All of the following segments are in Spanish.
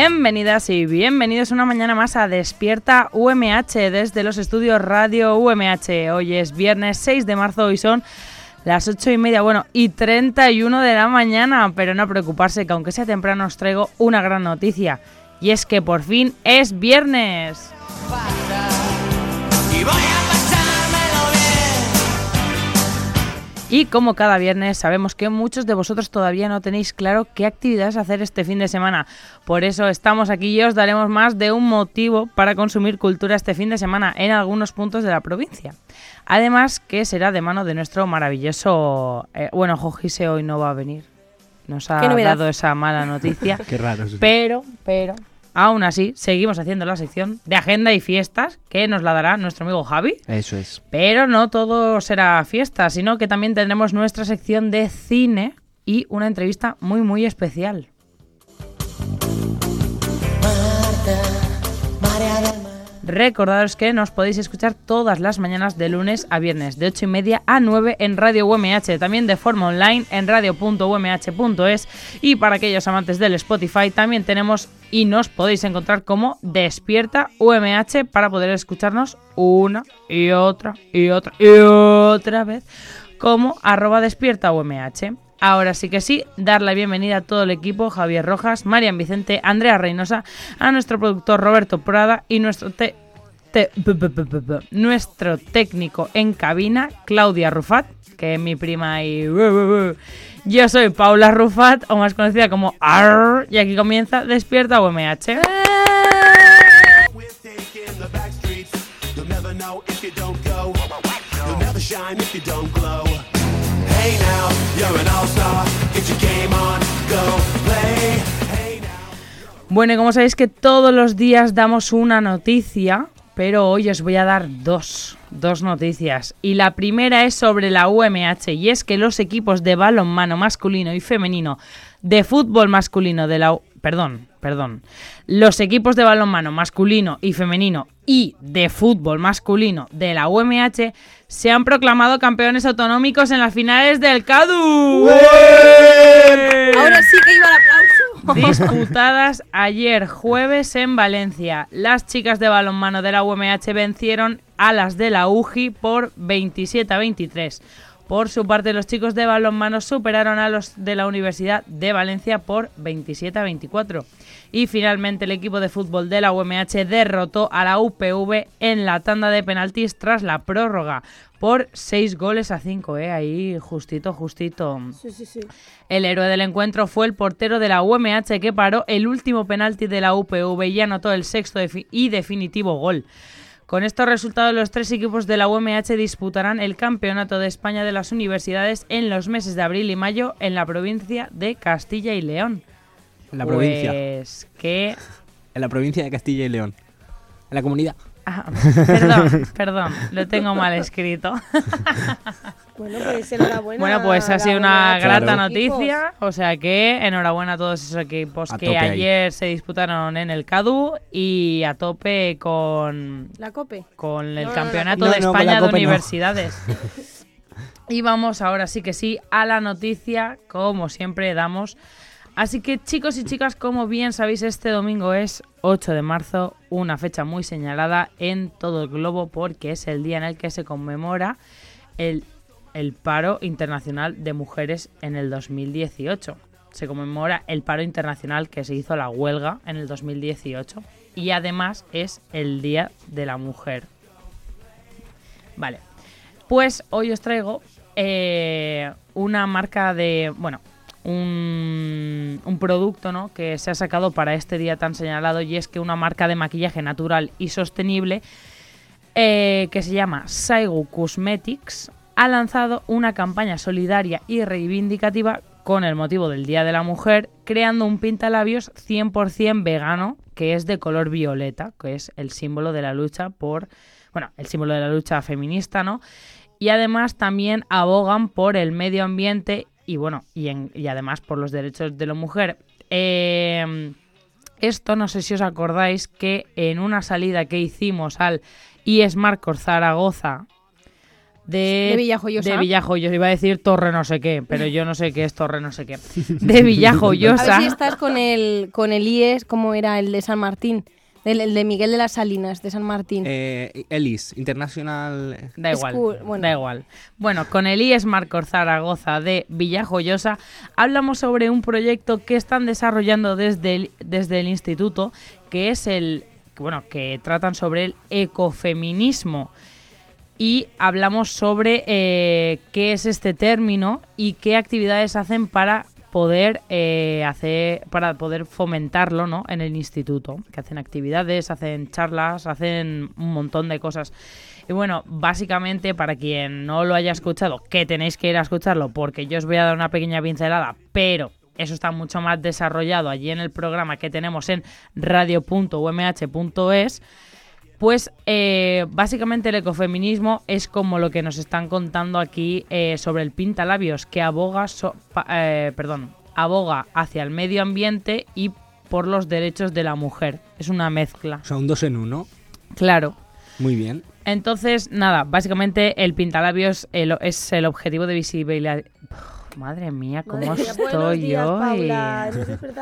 Bienvenidas y bienvenidos una mañana más a Despierta UMH desde los estudios Radio UMH. Hoy es viernes 6 de marzo y son las 8 y media, bueno, y 31 de la mañana. Pero no preocuparse que aunque sea temprano os traigo una gran noticia. Y es que por fin es viernes. Y voy Y como cada viernes sabemos que muchos de vosotros todavía no tenéis claro qué actividades hacer este fin de semana. Por eso estamos aquí y os daremos más de un motivo para consumir cultura este fin de semana en algunos puntos de la provincia. Además que será de mano de nuestro maravilloso... eh, bueno, Jojise hoy no va a venir. Nos ha dado esa mala noticia. Qué raro. eso sí. Pero, pero, aún así, seguimos haciendo la sección de agenda y fiestas que nos la dará nuestro amigo Javi. Eso es. Pero no todo será fiesta, sino que también tendremos nuestra sección de cine y una entrevista muy, muy especial. Recordaros que nos podéis escuchar todas las mañanas de lunes a viernes, de 8 y media a 9 en Radio UMH, también de forma online en radio.umh.es y para aquellos amantes del Spotify también tenemos y nos podéis encontrar como Despierta UMH para poder escucharnos una y otra y otra y otra vez como arroba despierta UMH. Ahora sí que sí, dar la bienvenida a todo el equipo, Javier Rojas, Marian Vicente, Andrea Reynosa, a nuestro productor Roberto Prada y nuestro te- nuestro técnico en cabina, Claudia Rufat, que es mi prima y... Yo soy Paula Rufat, o más conocida como AR, y aquí comienza Despierta UMH. Bueno, como sabéis que todos los días damos una noticia, pero hoy os voy a dar dos, dos noticias. Y la primera es sobre la UMH, y es que los equipos de balonmano masculino y femenino, de fútbol masculino de la... Perdón, perdón. Los equipos de balonmano masculino y femenino y de fútbol masculino de la UMH se han proclamado campeones autonómicos en las finales del CADU. Ahora sí que iba el aplauso. disputadas ayer jueves en Valencia. Las chicas de balonmano de la UMH vencieron a las de la UJI por 27 a 23. Por su parte, los chicos de balonmano superaron a los de la Universidad de Valencia por 27 a 24. Y finalmente el equipo de fútbol de la UMH derrotó a la UPV en la tanda de penaltis tras la prórroga por 6 goles a 5. ¿eh? Ahí justito, justito. Sí, sí, sí. El héroe del encuentro fue el portero de la UMH que paró el último penalti de la UPV y anotó el sexto y definitivo gol. Con estos resultados, los tres equipos de la UMH disputarán el Campeonato de España de las Universidades en los meses de abril y mayo en la provincia de Castilla y León. En la provincia. Pues que... En la provincia de Castilla y León. En la comunidad. Ah, perdón, perdón, lo tengo mal escrito. Bueno, pues enhorabuena. Bueno, pues ha sido una grata noticia. O sea que enhorabuena a todos esos equipos A que ahí. ayer se disputaron en el CADU y a tope con, La COPE. con el No, no, no, Campeonato no, de España de. Universidades. y vamos ahora sí que sí a la noticia, como siempre damos. Así que chicos y chicas, como bien sabéis, este domingo es 8 de marzo, una fecha muy señalada en todo el globo porque es el día en el que se conmemora el, el paro internacional de mujeres en el 2018. Se conmemora el paro internacional que se hizo la huelga en el 2018. y además es el Día de la Mujer. Vale, pues hoy os traigo eh, una marca de, bueno, un, producto ¿no? que se ha sacado para este día tan señalado y es que una marca de maquillaje natural y sostenible eh, que se llama Saigu Cosmetics ha lanzado una campaña solidaria y reivindicativa con el motivo del Día de la Mujer, creando un pintalabios 100% vegano que es de color violeta, que es el símbolo de la lucha por, bueno, el símbolo de la lucha feminista, ¿no? Y además también abogan por el medio ambiente y bueno, y, en- y además por los derechos de la mujer. Eh, esto no sé si os acordáis que en una salida que hicimos al eSmart Zaragoza de, De Villajoyosa. de Villajoyosa, iba a decir Torre no sé qué, pero yo no sé qué es Torre no sé qué. De A Villajoyosa. ver si estás con el, con el IES, como era el de San Martín. El, el de Miguel de las Salinas, de San Martín. Eh, Ellis, International. Da igual, School, bueno. da igual. Bueno, con el IES Marcor Zaragoza de Villajoyosa hablamos sobre un proyecto que están desarrollando desde el, desde el instituto, que es el, bueno, que tratan sobre el ecofeminismo. Y hablamos sobre eh, qué es este término y qué actividades hacen para poder eh, hacer para poder fomentarlo ¿no? en el instituto que hacen actividades hacen charlas hacen un montón de cosas y bueno, básicamente para quien no lo haya escuchado, que tenéis que ir a escucharlo porque yo os voy a dar una pequeña pincelada, pero eso está mucho más desarrollado allí en el programa que tenemos en radio.umh.es. Pues eh, básicamente el ecofeminismo es como lo que nos están contando aquí eh, sobre el pintalabios, que aboga, so- pa- eh, perdón, aboga hacia el medio ambiente y por los derechos de la mujer. Es una mezcla. O sea, un dos en uno. Claro. Muy bien. Entonces, nada, básicamente el pintalabios el- es el objetivo de visibilidad. Uf, Madre mía, cómo Madre mía, buenos estoy días, hoy.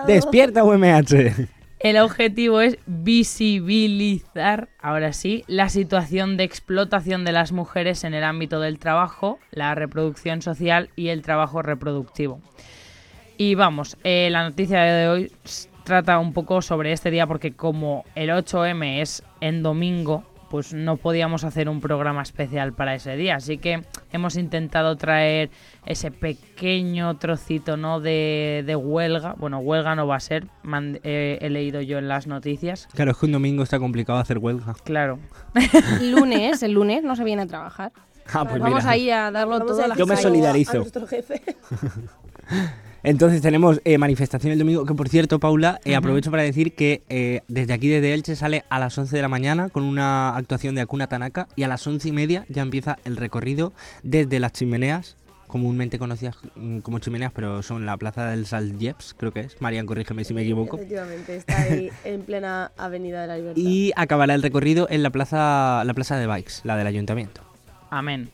Despierta UMH. El objetivo es visibilizar, ahora sí, la situación de explotación de las mujeres en el ámbito del trabajo, la reproducción social y el trabajo reproductivo. Y vamos, eh, la noticia de hoy trata un poco sobre este día porque como el 8M es en domingo, pues no podíamos hacer un programa especial para ese día. Así que hemos intentado traer ese pequeño trocito ¿no? de, de huelga. Bueno, huelga no va a ser, man- eh, he leído yo en las noticias. Claro, es que un domingo está complicado hacer huelga. Claro. lunes, el lunes no se viene a trabajar. Ah, pues Vamos mira. ahí a darlo Vamos todo. a la Yo me solidarizo. A nuestro jefe. Entonces tenemos eh, manifestación el domingo, que por cierto, Paula, eh, aprovecho para decir que eh, desde aquí, desde Elche, sale a las 11 de la mañana con una actuación de Akuna Tanaka y a las 11 y media ya empieza el recorrido desde las chimeneas, comúnmente conocidas mm, como chimeneas, pero son la plaza del Saljeps, creo que es. Marian, corrígeme si me equivoco. Efectivamente, está ahí en plena Avenida de la Libertad. Y acabará el recorrido en la plaza, la plaza de Bikes, la del ayuntamiento. Amén.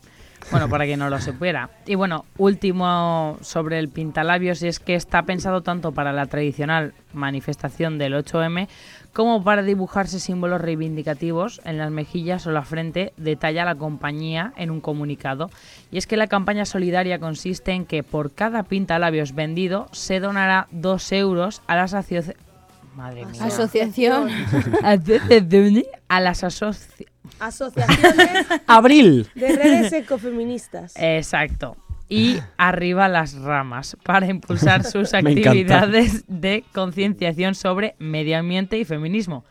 Bueno, para que no lo supiera. Y bueno, último sobre el pintalabios, y es que está pensado tanto para la tradicional manifestación del 8M como para dibujarse símbolos reivindicativos en las mejillas o la frente, detalla la compañía en un comunicado. Y es que la campaña solidaria consiste en que por cada pintalabios vendido se donará 2 euros a las. Madre mía. Asociación. a las asociaciones... Asociaciones ¡Abril! de redes ecofeministas. Exacto. Y arriba las ramas para impulsar sus actividades de concienciación sobre medio ambiente y feminismo,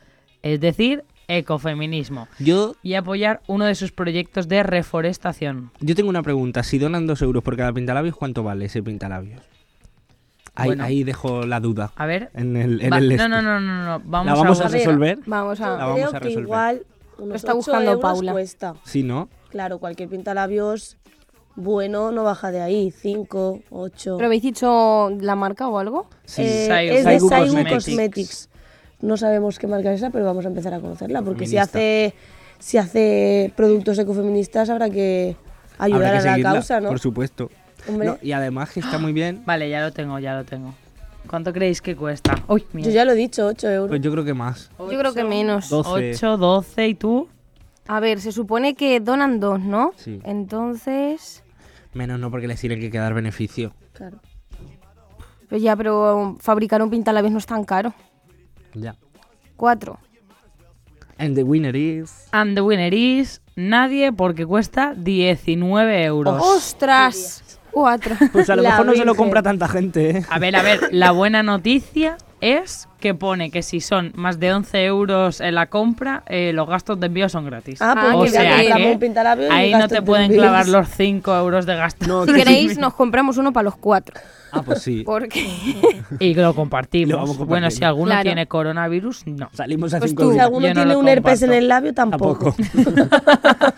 es decir, ecofeminismo, Yo, y apoyar uno de sus proyectos de reforestación. yo tengo una pregunta. Si donan 2 euros por cada pintalabios, ¿cuánto vale ese pintalabios? Ahí, Bueno. ahí dejo la duda. A ver. En el, en el no, este. no, no, no, no, Vamos, ¿La vamos a, a, a ver, resolver? Vamos a. La vamos creo a que resolver. igual unos está 8 buscando euros Paula. cuesta. Sí, ¿no? Claro, cualquier pintalabios bueno no baja de ahí, 5, 8. ¿Pero habéis dicho la marca o algo? Sí. Eh, Saigu es de Saigu Saigu Cosmetics. Cosmetics. No sabemos qué marca es esa, pero vamos a empezar a conocerla, porque si hace, si hace productos ecofeministas habrá que ayudar Habrá que a la seguirla, causa, ¿no? Por supuesto. No, y además que está muy bien. Vale, ya lo tengo, ya lo tengo. ¿Cuánto creéis que cuesta? Uy, mira. yo ya lo he dicho, 8 euros. Pues yo creo que más. Yo creo que menos. 12. 8, 12 y tú. A ver, se supone que donan dos, ¿no? Sí. Entonces. Menos no porque les tiene que quedar beneficio. Claro. Pues ya, pero fabricar un pintalabios no es tan caro. Ya. Cuatro. And the winner is... And the winner is nadie porque cuesta 19 euros. ¡Ostras! Cuatro. Pues a lo La mejor no se lo Virgen. compra tanta gente, ¿eh? A ver, a ver, la buena noticia es que pone que si son más de 11 euros en la compra, eh, los gastos de envío son gratis. Ah, pues o que sea que y ahí no te de pueden envíos. clavar los 5 euros de gasto. No, Si que- queréis, nos compramos uno para los cuatro. Ah, pues sí. Porque Y lo compartimos. Lo bueno, si alguno Claro. tiene coronavirus, no. Salimos a Pues cinco tú. Si alguno Yo tiene un herpes en el labio, tampoco. Tampoco.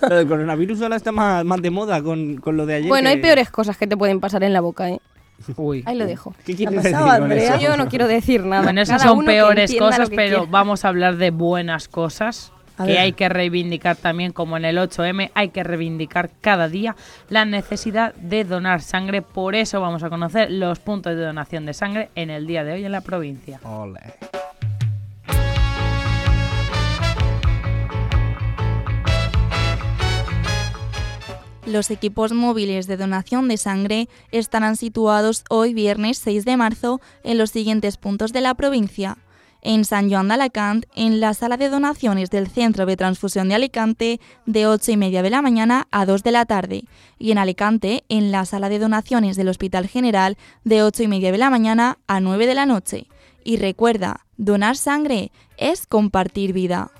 lo del coronavirus ahora está más, más de moda con, con lo de ayer. Bueno, que- hay peores cosas que te pueden pasar en la boca, ¿eh? Uy. Ahí lo dejo. ¿Qué quieres decir pasado, con Andrea? eso? Yo no quiero decir nada. Bueno, esas Cada son peores cosas, pero quiera. vamos a hablar de buenas cosas que hay que reivindicar también, como en el 8M, hay que reivindicar cada día la necesidad de donar sangre. Por eso vamos a conocer los puntos de donación de sangre en el día de hoy en la provincia. Ole. Los equipos móviles de donación de sangre estarán situados hoy viernes 6 de marzo en los siguientes puntos de la provincia. En San Joan de Alacant, en la sala de donaciones del Centro de Transfusión de Alicante, de 8 y media de la mañana a 2 de la tarde. Y en Alicante, en la sala de donaciones del Hospital General, de 8 y media de la mañana a 9 de la noche. Y recuerda, donar sangre es compartir vida.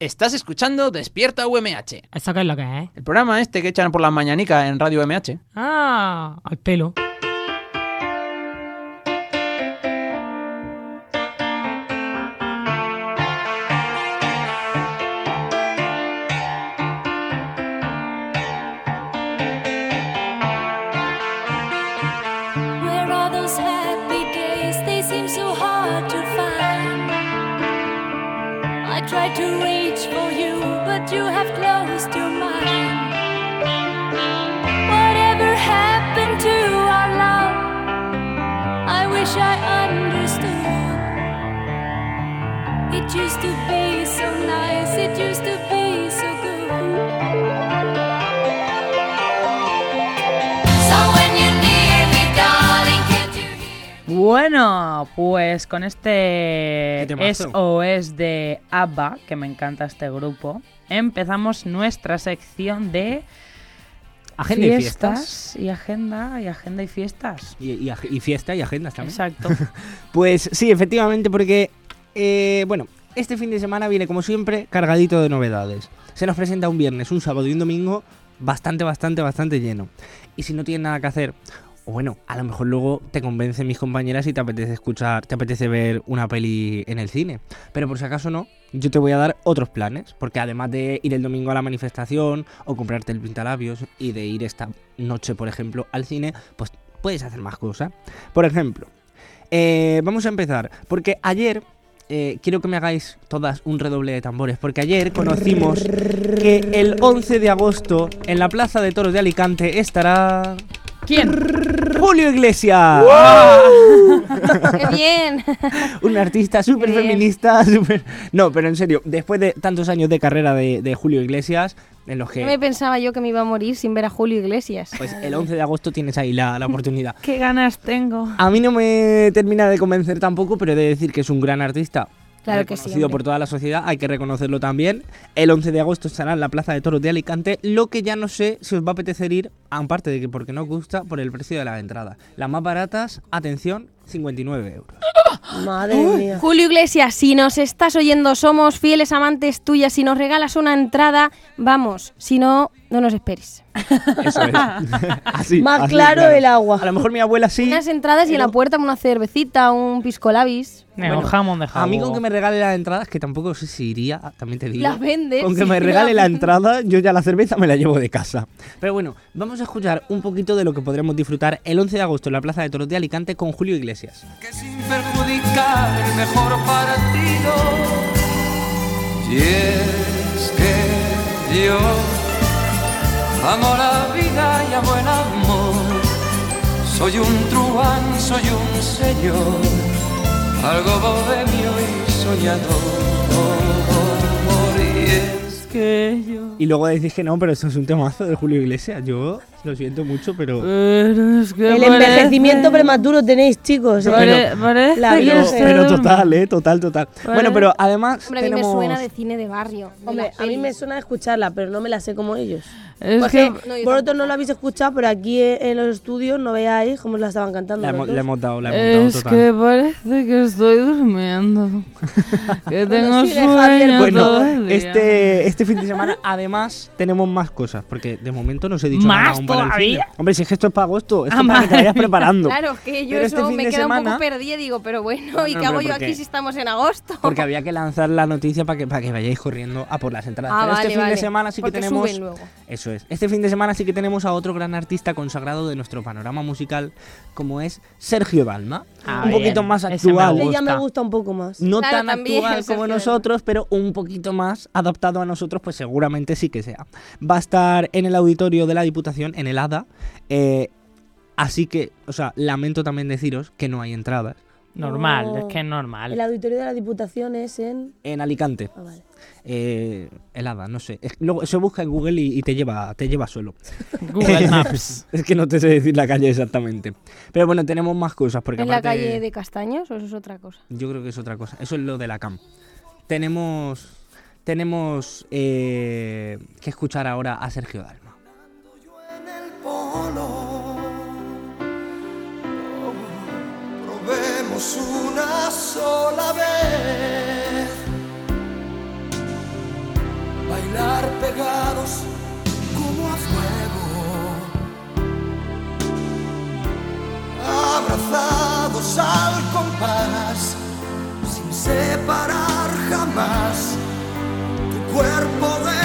Estás escuchando Despierta UMH, ¿Eso qué es lo que es? el programa este que echan por las mañanicas en Radio UMH. Ah, al pelo. Bueno, pues con este. SOS de ABBA, que me encanta este grupo, empezamos nuestra sección de Agenda y fiestas. fiestas y agenda y agenda y fiestas. Y, y y fiesta y agendas también. Exacto. Pues sí, efectivamente, porque, eh, bueno, este fin de semana viene como siempre cargadito de novedades. Se nos presenta un viernes, un sábado y un domingo bastante, bastante, bastante lleno. Y si no tienes nada que hacer, bueno, a lo mejor luego te convencen mis compañeras y te apetece escuchar, te apetece ver una peli en el cine. Pero por si acaso no, yo te voy a dar otros planes, porque además de ir el domingo a la manifestación o comprarte el pintalabios y de ir esta noche, por ejemplo, al cine, pues puedes hacer más cosas. Por ejemplo, eh, vamos a empezar, porque ayer eh, quiero que me hagáis todas un redoble de tambores, porque ayer conocimos que el 11 de agosto en la Plaza de Toros de Alicante estará ¿Quién? Julio Iglesias, ¡Qué bien! un artista súper feminista, súper... No, pero en serio, después de tantos años de carrera de, de Julio Iglesias, en los No me que... pensaba yo que me iba a morir sin ver a Julio Iglesias. Pues el 11 de agosto tienes ahí la, la oportunidad. ¿Qué ganas tengo? A mí no me termina de convencer tampoco, pero he de decir que es un gran artista. Claro que sí, reconocido por toda la sociedad, hay que reconocerlo también. El 11 de agosto estará en la Plaza de Toros de Alicante, lo que ya no sé si os va a apetecer ir, aparte de que porque no os gusta, por el precio de la entrada. Las más baratas, atención, 59 euros. Madre mía. Julio Iglesias, si nos estás oyendo, somos fieles amantes tuyas. Si nos regalas una entrada, vamos. Si no, no nos esperes. Eso es. así, Más así, claro el agua. A lo mejor mi abuela sí. Unas entradas y en la puerta una cervecita, un pisco labis. Un jamón de A mí con que me regale las entradas, que tampoco sé si iría, también te digo. Las vendes. Con que me regale la entrada, yo ya la cerveza me la llevo de casa. Pero bueno, vamos a escuchar un poquito de lo que podremos disfrutar el 11 de agosto en la Plaza de Toros de Alicante con Julio Iglesias. que sin perjudicar el mejor partido. Y es que yo amo la vida y amo el amor. Soy un truán, soy un señor, algo bohemio y soñador. Y es Que yo... Y luego decís que no, pero esto es un temazo de Julio Iglesias. Yo Lo siento mucho, pero... Pero es que El parece- envejecimiento prematuro tenéis, chicos. ¿eh? Parece La Pero, total, ¿eh? Total, total. Bueno, pero además Hombre, a mí me suena de cine de barrio. de Hombre, a mí me suena escucharla, pero no me la sé como ellos. Es Porque que- No, yo vosotros no la habéis escuchado, pero aquí en los estudios no veáis cómo la estaban cantando. Le los hemos, dos. le hemos dado, le hemos Es dado total. que parece que estoy durmiendo. que tengo sueño Bueno, todo el día. este, este fin de semana además tenemos más cosas, porque de momento no os he dicho ¿Más nada aún para el fin de- todavía? Hombre, si es que esto es para agosto, esto Ah, es para que te vayas preparando. Claro, es que yo Pero este eso fin me de queda un semana- poco perdida y digo, pero bueno, ¿y No, qué hago pero yo aquí si estamos en agosto? Porque había que lanzar la noticia para que, para que vayáis corriendo a por las entradas. Ah, Pero este vale, fin vale. de semana sí que Porque tenemos. suben luego. Eso es. Este fin de semana sí que tenemos a otro gran artista consagrado de nuestro panorama musical, como es Sergio Dalma. Ah, un bien. poquito más Ese me actual. gusta. Ella me gusta un poco más. No Claro, tan también, actual como nosotros, pero un poquito más adaptado a nosotros, pues seguramente sí que sea. Va a estar en el auditorio de la Diputación, en el ADA. eh, así que, o sea, lamento también deciros que no hay entradas. Normal, No. es que es normal. El auditorio de la Diputación es en. En Alicante. Ah, vale. Eh, el ADA, no sé. Es- luego se busca en Google y, y te lleva te lleva solo. Google Maps. es que no te sé decir la calle exactamente. Pero bueno, tenemos más cosas. Porque ¿En la calle de Castaños o eso es otra cosa? Yo creo que es otra cosa. Eso es lo de la CAM. Tenemos, tenemos eh, que escuchar ahora a Sergio Dalma. Probemos una sola vez. Bailar pegados como a fuego. Abrazados al compás, sin separar jamás tu cuerpo de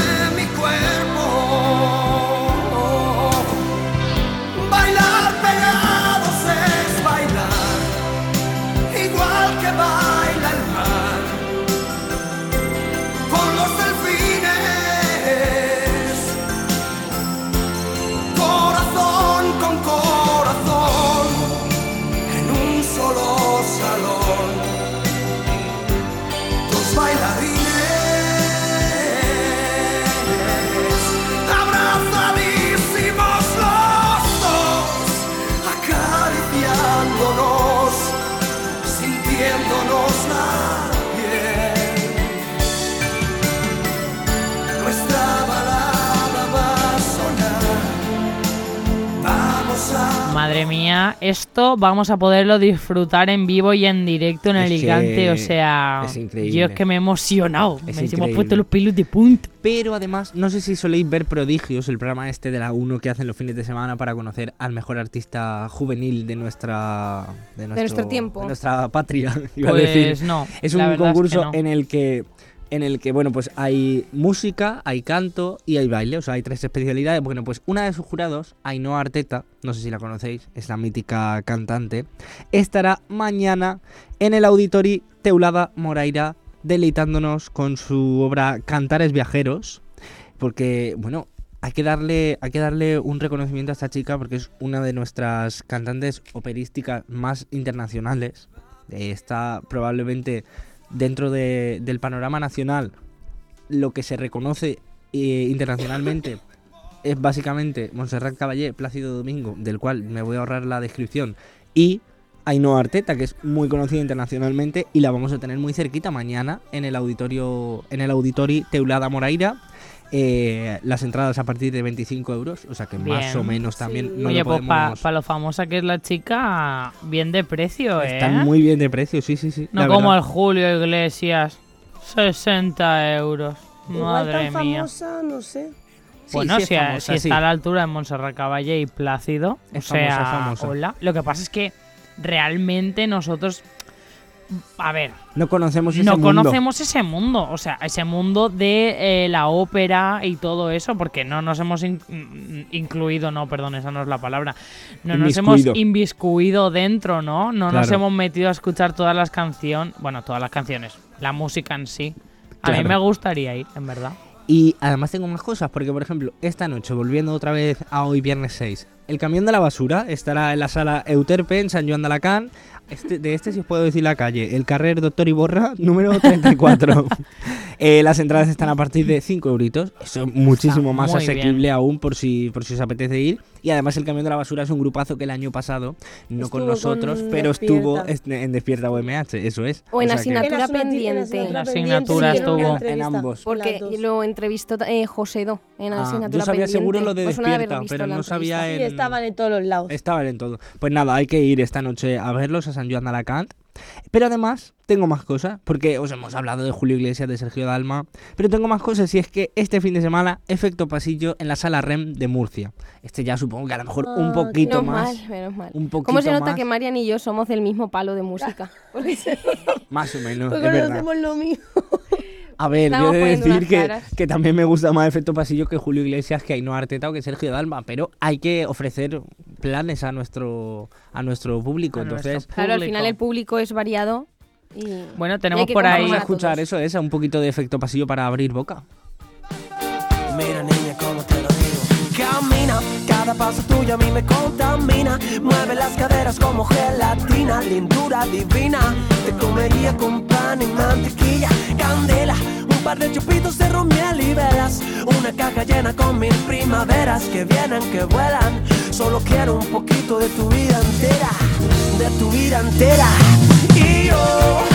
Madre mía, esto vamos a poderlo disfrutar en vivo y en directo en Alicante. O sea, es increíble. yo es que me he emocionado. Es me hemos puesto los pelos de punta. Pero además, no sé si soléis ver Prodigios, el programa este de la 1 que hacen los fines de semana para conocer al mejor artista juvenil de nuestra de nuestro tiempo. de nuestra patria, iba a Pues decir. no, Es un verdad es que concurso no. en el que en el que bueno, pues hay música, hay canto y hay baile, o sea, hay tres especialidades. Bueno, pues una de sus jurados, Ainhoa Arteta, no sé si la conocéis, es la mítica cantante, estará mañana en el Auditori Teulada Moraira deleitándonos con su obra Cantares Viajeros, porque bueno, hay que darle hay que darle un reconocimiento a esta chica porque es una de nuestras cantantes operísticas más internacionales. Está probablemente dentro de- del panorama nacional lo que se reconoce eh, internacionalmente es básicamente Montserrat Caballé, Plácido Domingo, del cual me voy a ahorrar la descripción, y Ainhoa Arteta, que es muy conocida internacionalmente y la vamos a tener muy cerquita mañana en el auditorio en el Auditori Teulada Moraira. Eh, las entradas a partir de 25 euros, o sea que más o menos también no Oye, lo pues para podemos... lo famosa que es la chica, bien de precio, ¿eh? Están muy bien de precio, sí, sí, sí. No la como verdad. el Julio Iglesias. 60 euros. Igual Madre tan mía. famosa, no sé. Sí, bueno, sí es si, a- famosa, si sí. está a la altura de Montserrat Caballé y Plácido, Es o sea, famosa, es famosa. hola. Lo que pasa es que realmente nosotros, a ver, No conocemos ese no mundo. conocemos ese mundo, o sea, ese mundo de eh, la ópera y todo eso, porque no nos hemos in- mm, incluido, no, perdón, esa no es la palabra, no nos hemos inviscuido dentro, ¿no? No nos hemos metido a escuchar todas las canciones, bueno, todas las canciones, la música en sí. A mí me gustaría ir, en verdad. Y además tengo más cosas, porque por ejemplo, esta noche, volviendo otra vez a hoy viernes 6, el camión de la basura estará en la sala Euterpe en San Joan de Alacant Este- de este sí os puedo decir la calle. El Carrer Doctor Iborra, número 34. Eh, las entradas están a partir de 5 euritos. Eso es muchísimo Está más asequible bien. aún por si, por si os apetece ir. Y además el Camión de la Basura es un grupazo que el año pasado, no con Estuvo nosotros, con pero estuvo Despierta. en en Despierta UMH. Eso es. O en sea que- asignatura En asignatura- en pendiente. asignatura La pendiente, asignatura sí, en estuvo. entrevista, En ambos. Porque lo entrevistó eh, José Do en Ah, asignatura yo sabía pendiente. seguro lo de haber Despierta, visto pero no sabía entrevista. Sí, en- estaban en todos los lados. Estaban en todo. Pues nada, hay que ir esta noche a verlos a San Joan de Alacant. Pero además, tengo más cosas, porque os hemos hablado de Julio Iglesias, de Sergio Dalma, pero tengo más cosas y es que este fin de semana, efecto pasillo en la sala REM de Murcia. Este ya supongo que a lo mejor un Ah, poquito Menos más, mal, menos mal. un poquito ¿Cómo se nota más, que Marian y yo somos del mismo palo de música? más o menos, Porque es no verdad. hacemos lo mismo. A ver, yo Estamos he de decir que, que también me gusta más efecto pasillo que Julio Iglesias, que Ainhoa Arteta o que Sergio Dalma, pero hay que ofrecer planes a nuestro a nuestro público, A entonces... nuestro Claro, al público. final el público es variado. Y... Bueno, y tenemos que por ahí- Vamos a escuchar eso, es un poquito de efecto pasillo para abrir boca. Mira niña, cómo te lo digo. Camina, cada paso tuyo a mí me contamina. Mueve las caderas como gelatina, lindura divina. Te comería con pan y mantequilla, candela. Un par de chupitos de romiel y velas. Una caja llena con mil primaveras que vienen, que vuelan. Solo quiero un poquito de tu vida entera, de tu vida entera. Y yo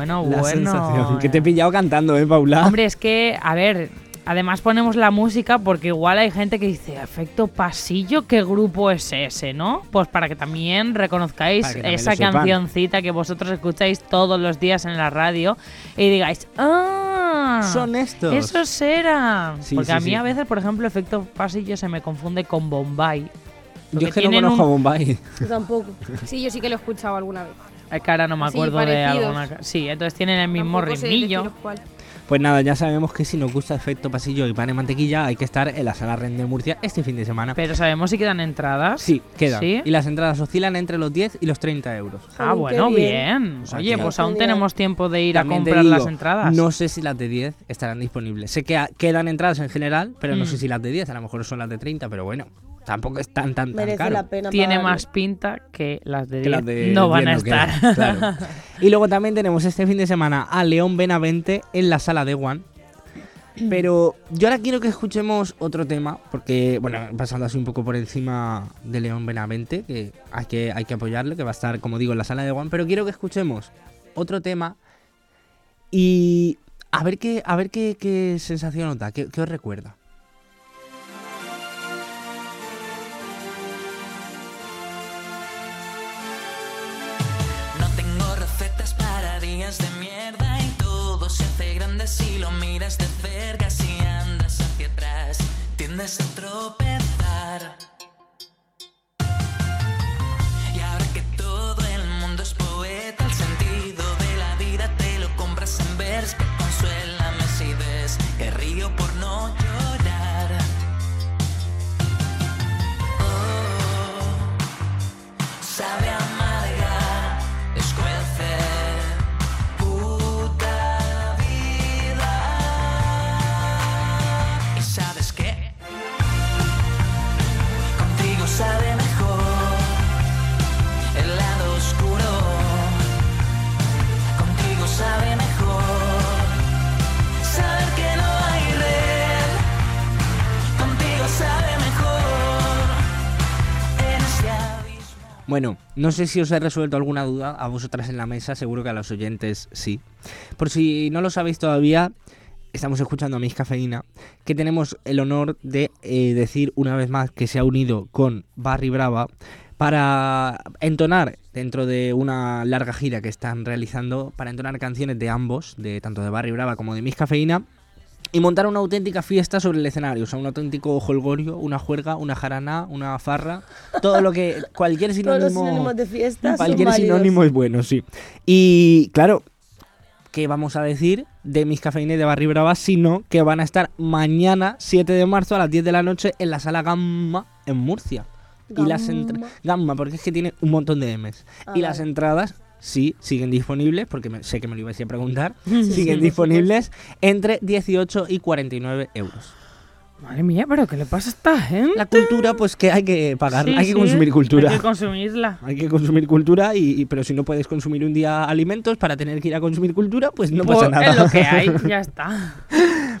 Bueno, La bueno. sensación. Que te he pillado cantando, ¿eh, Paula? Hombre, es que, a ver, además ponemos la música porque igual hay gente que dice, efecto pasillo, ¿qué grupo es ese, no? Pues para que también reconozcáis Para que también esa cancioncita que vosotros escucháis todos los días en la radio y digáis, ¡ah! Son estos. Esos eran. Sí, porque sí, a mí sí. a veces, por ejemplo, efecto pasillo se me confunde con Bombay. Yo es que no conozco a Bombay. Yo tampoco. Sí, yo sí que lo he escuchado alguna vez. Es que ahora no me acuerdo de alguna. Sí, entonces tienen el mismo Tampoco ritmillo. Pues nada, ya sabemos que si nos gusta efecto pasillo y pan de mantequilla, hay que estar en la sala REN de Murcia este fin de semana. Pero sabemos si quedan entradas. Sí, quedan. ¿Sí? Y las entradas oscilan entre los 10 y los 30 euros. Ah, bueno, bien. bien. O sea Oye, pues aún Genial. tenemos tiempo de ir a También comprar las entradas. No sé si las de 10 estarán disponibles. Sé que quedan entradas en general, pero no Mm. sé si las de 10, a lo mejor son las de 30, pero bueno, tampoco es tan, tan, tan Merece caro. la pena. Tiene pagarlo. más pinta que las de que 10 las de no van a 10 estar. claro. Y luego también tenemos este fin de semana a León Benavente en la sala de One. Pero yo ahora quiero que escuchemos otro tema, porque, bueno, pasando así un poco por encima de León Benavente, que hay que, hay que apoyarle, que va a estar, como digo, en la sala de One, pero quiero que escuchemos otro tema y a ver qué, a ver qué, qué sensación os da, qué, qué os recuerda. Si lo miras de cerca. Si andas hacia atrás, tiendes a tropezar. Bueno, no sé si os he resuelto alguna duda a vosotras en la mesa, seguro que a los oyentes sí. Por si no lo sabéis todavía, estamos escuchando a Miss Cafeína, que tenemos el honor de eh, decir una vez más que se ha unido con Barry Brava para entonar dentro de una larga gira que están realizando, para entonar canciones de ambos, de tanto de Barry Brava como de Miss Cafeína, y montar una auténtica fiesta sobre el escenario, o sea, un auténtico holgorio, una juerga, una jarana, una farra, todo lo que cualquier Todos los sinónimo sinónimos de fiesta Cualquier sinónimo es bueno, sí. Y claro, ¿qué vamos a decir de mis cafeínas de Barry Brava? Sino que van a estar mañana, 7 de marzo, a las 10 de la noche, en la sala Gamma en Murcia. Y las Gamma, porque es que tiene un montón de M's. Ah, y las entradas, sí, siguen disponibles, porque me- sé que me lo ibais a preguntar. Siguen disponibles entre 18 y 49 euros. Madre mía, pero ¿qué le pasa a esta gente? La cultura, pues que hay que pagar, Sí, hay que sí, consumir cultura. Hay que consumirla. Hay que consumir cultura, y, y- pero si no puedes consumir un día alimentos para tener que ir a consumir cultura, pues no pasa Pues, nada. Es lo que hay, ya está.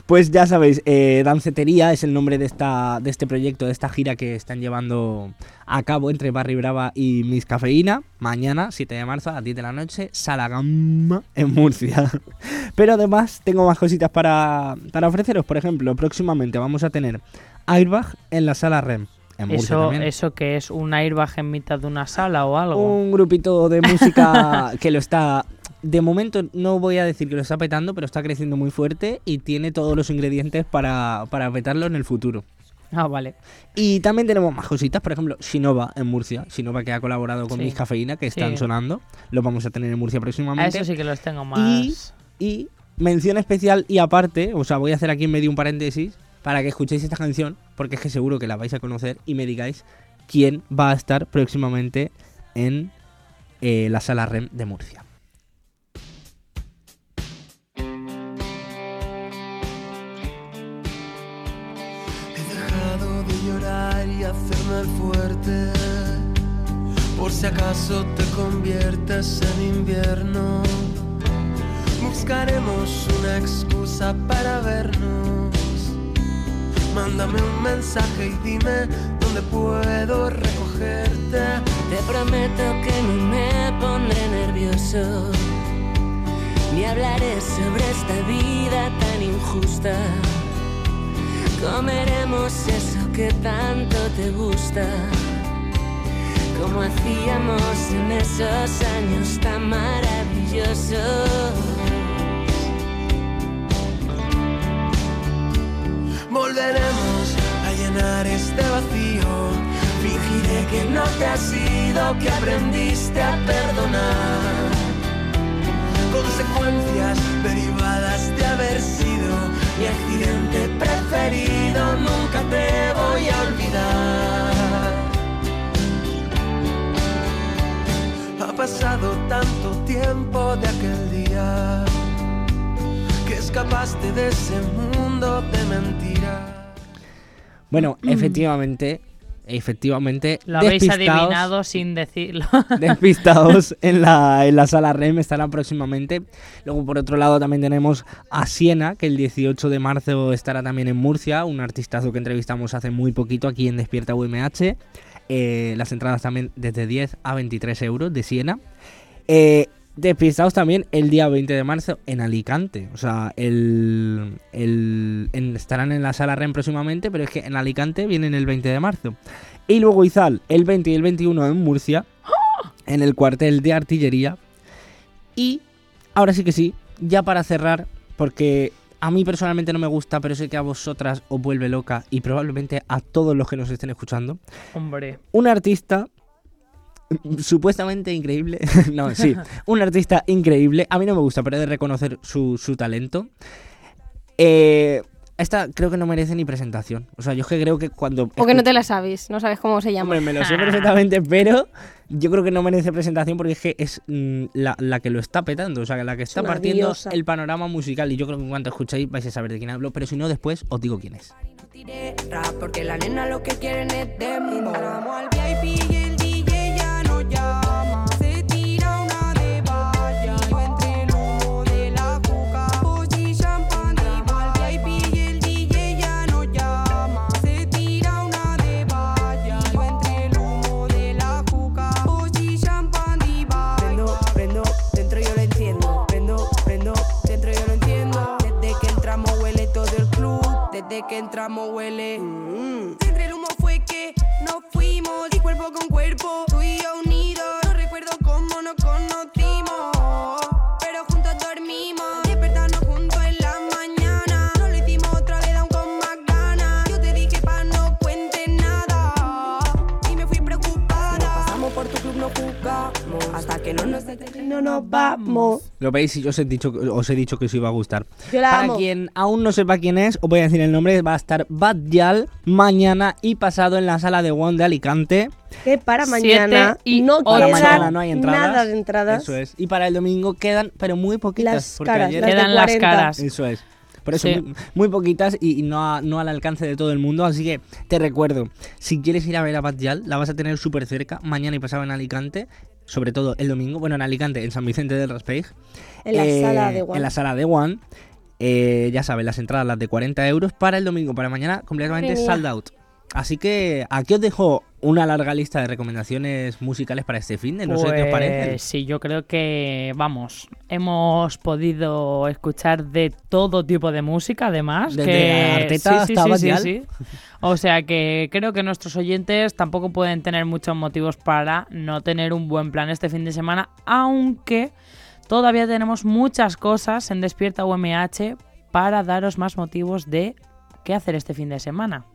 Pues ya sabéis, eh, Dancetería es el nombre de, esta, de este proyecto, de esta gira que están llevando a cabo entre Barry Brava y Miss Cafeína. Mañana, 7 de marzo, a las 10 de la noche, Sala Gamma en Murcia. Pero además tengo más cositas para, para ofreceros. Por ejemplo, próximamente vamos a tener Airbag en la Sala REM. Eso, eso que es un airbag en mitad de una sala o algo. Un grupito de música que lo está. De momento no voy a decir que lo está petando, pero está creciendo muy fuerte y tiene todos los ingredientes para, para petarlo en el futuro. Ah, vale. Y también tenemos más cositas, por ejemplo, Sinova en Murcia. Sinova que ha colaborado con Sí. Miss Cafeína, que están Sí. sonando. Lo vamos a tener en Murcia A próximamente. eso sí que los tengo Y, más. y mención especial y aparte, o sea, voy a hacer aquí en medio un paréntesis para que escuchéis esta canción, porque es que seguro que la vais a conocer y me digáis quién va a estar próximamente en eh, la sala REM de Murcia. Y hacerme fuerte. Por si acaso te conviertes en invierno. Buscaremos una excusa para vernos. Mándame un mensaje y dime dónde puedo recogerte. Te prometo que no me pondré nervioso, ni hablaré sobre esta vida tan injusta. Comeremos eso que tanto te gusta, como hacíamos en esos años tan maravillosos. Volveremos a llenar este vacío. Fingiré que no te has ido, que aprendiste a perdonar. Consecuencias derivadas de haber sido mi accidente preferido. Nunca te voy a olvidar. Ha pasado tanto tiempo de aquel día que escapaste de ese mundo de mentiras. Bueno, efectivamente, efectivamente, Lo habéis adivinado sin decirlo. despistados en la, en la sala REM estarán próximamente. Luego, por otro lado, también tenemos a Siena, que el 18 de marzo estará también en Murcia, un artistazo que entrevistamos hace muy poquito aquí en Despierta UMH. Eh, las entradas también desde 10 a 23 euros de Siena. Eh, despistados también el día 20 de marzo en Alicante. O sea, el, el- en- estarán en la sala REM próximamente, pero es que en Alicante vienen el 20 de marzo. Y luego Izal el 20 y el 21 en Murcia, en el cuartel de artillería. Y ahora sí que sí, ya para cerrar, porque a mí personalmente no me gusta, pero sé que a vosotras os vuelve loca y probablemente a todos los que nos estén escuchando. Hombre. Un artista supuestamente increíble. no, sí. Un artista increíble. A mí no me gusta, pero he de reconocer su, su talento. Eh, esta creo que no merece ni presentación. O sea, yo es que creo que cuando... Porque no te la sabes, no sabes cómo se llama. Hombre, me lo sé perfectamente, pero yo creo que no merece presentación porque es que es mm, la, la que lo está petando, o sea, la que está partiendo diosa. el panorama musical. Y yo creo que en cuanto escuchéis vais a saber de quién hablo, pero si no, después os digo quién es. Porque la nena lo que quieren es Desde que entramos huele. Entre el humo fue que nos fuimos y cuerpo con cuerpo, tú y yo hasta que no nos No nos vamos. Lo veis y yo os he dicho, os he dicho que os iba a gustar. Yo la Para amo. quien aún no sepa quién es, os voy a decir el nombre. Va a estar Bad Yal mañana y pasado en la sala de One de Alicante. Que para Siete mañana y no Para quedan mañana no hay entradas. nada de entradas. Eso es. Y para el domingo quedan, pero muy poquitas. Las porque caras, ayer- las de Quedan las 40. caras. Eso es. Por eso, Sí. muy, muy poquitas y, y no, a- no al alcance de todo el mundo. Así que te recuerdo, si quieres ir a ver a Bad Yal, la vas a tener súper cerca, mañana y pasado en Alicante, sobre todo el domingo, bueno, en Alicante, en San Vicente del Raspeig. En la Eh, sala de One. En la sala de One. Eh, ya sabes, las entradas, las de 40 euros para el domingo, para mañana, completamente sold out. Así que aquí os dejo una larga lista de recomendaciones musicales para este fin de no sé qué os parece. Pues sí, yo creo que, vamos, hemos podido escuchar de todo tipo de música, además. Desde que... Arteta sí, sí, hasta sí. O sea que creo que nuestros oyentes tampoco pueden tener muchos motivos para no tener un buen plan este fin de semana, aunque todavía tenemos muchas cosas en Despierta UMH para daros más motivos de qué hacer este fin de semana.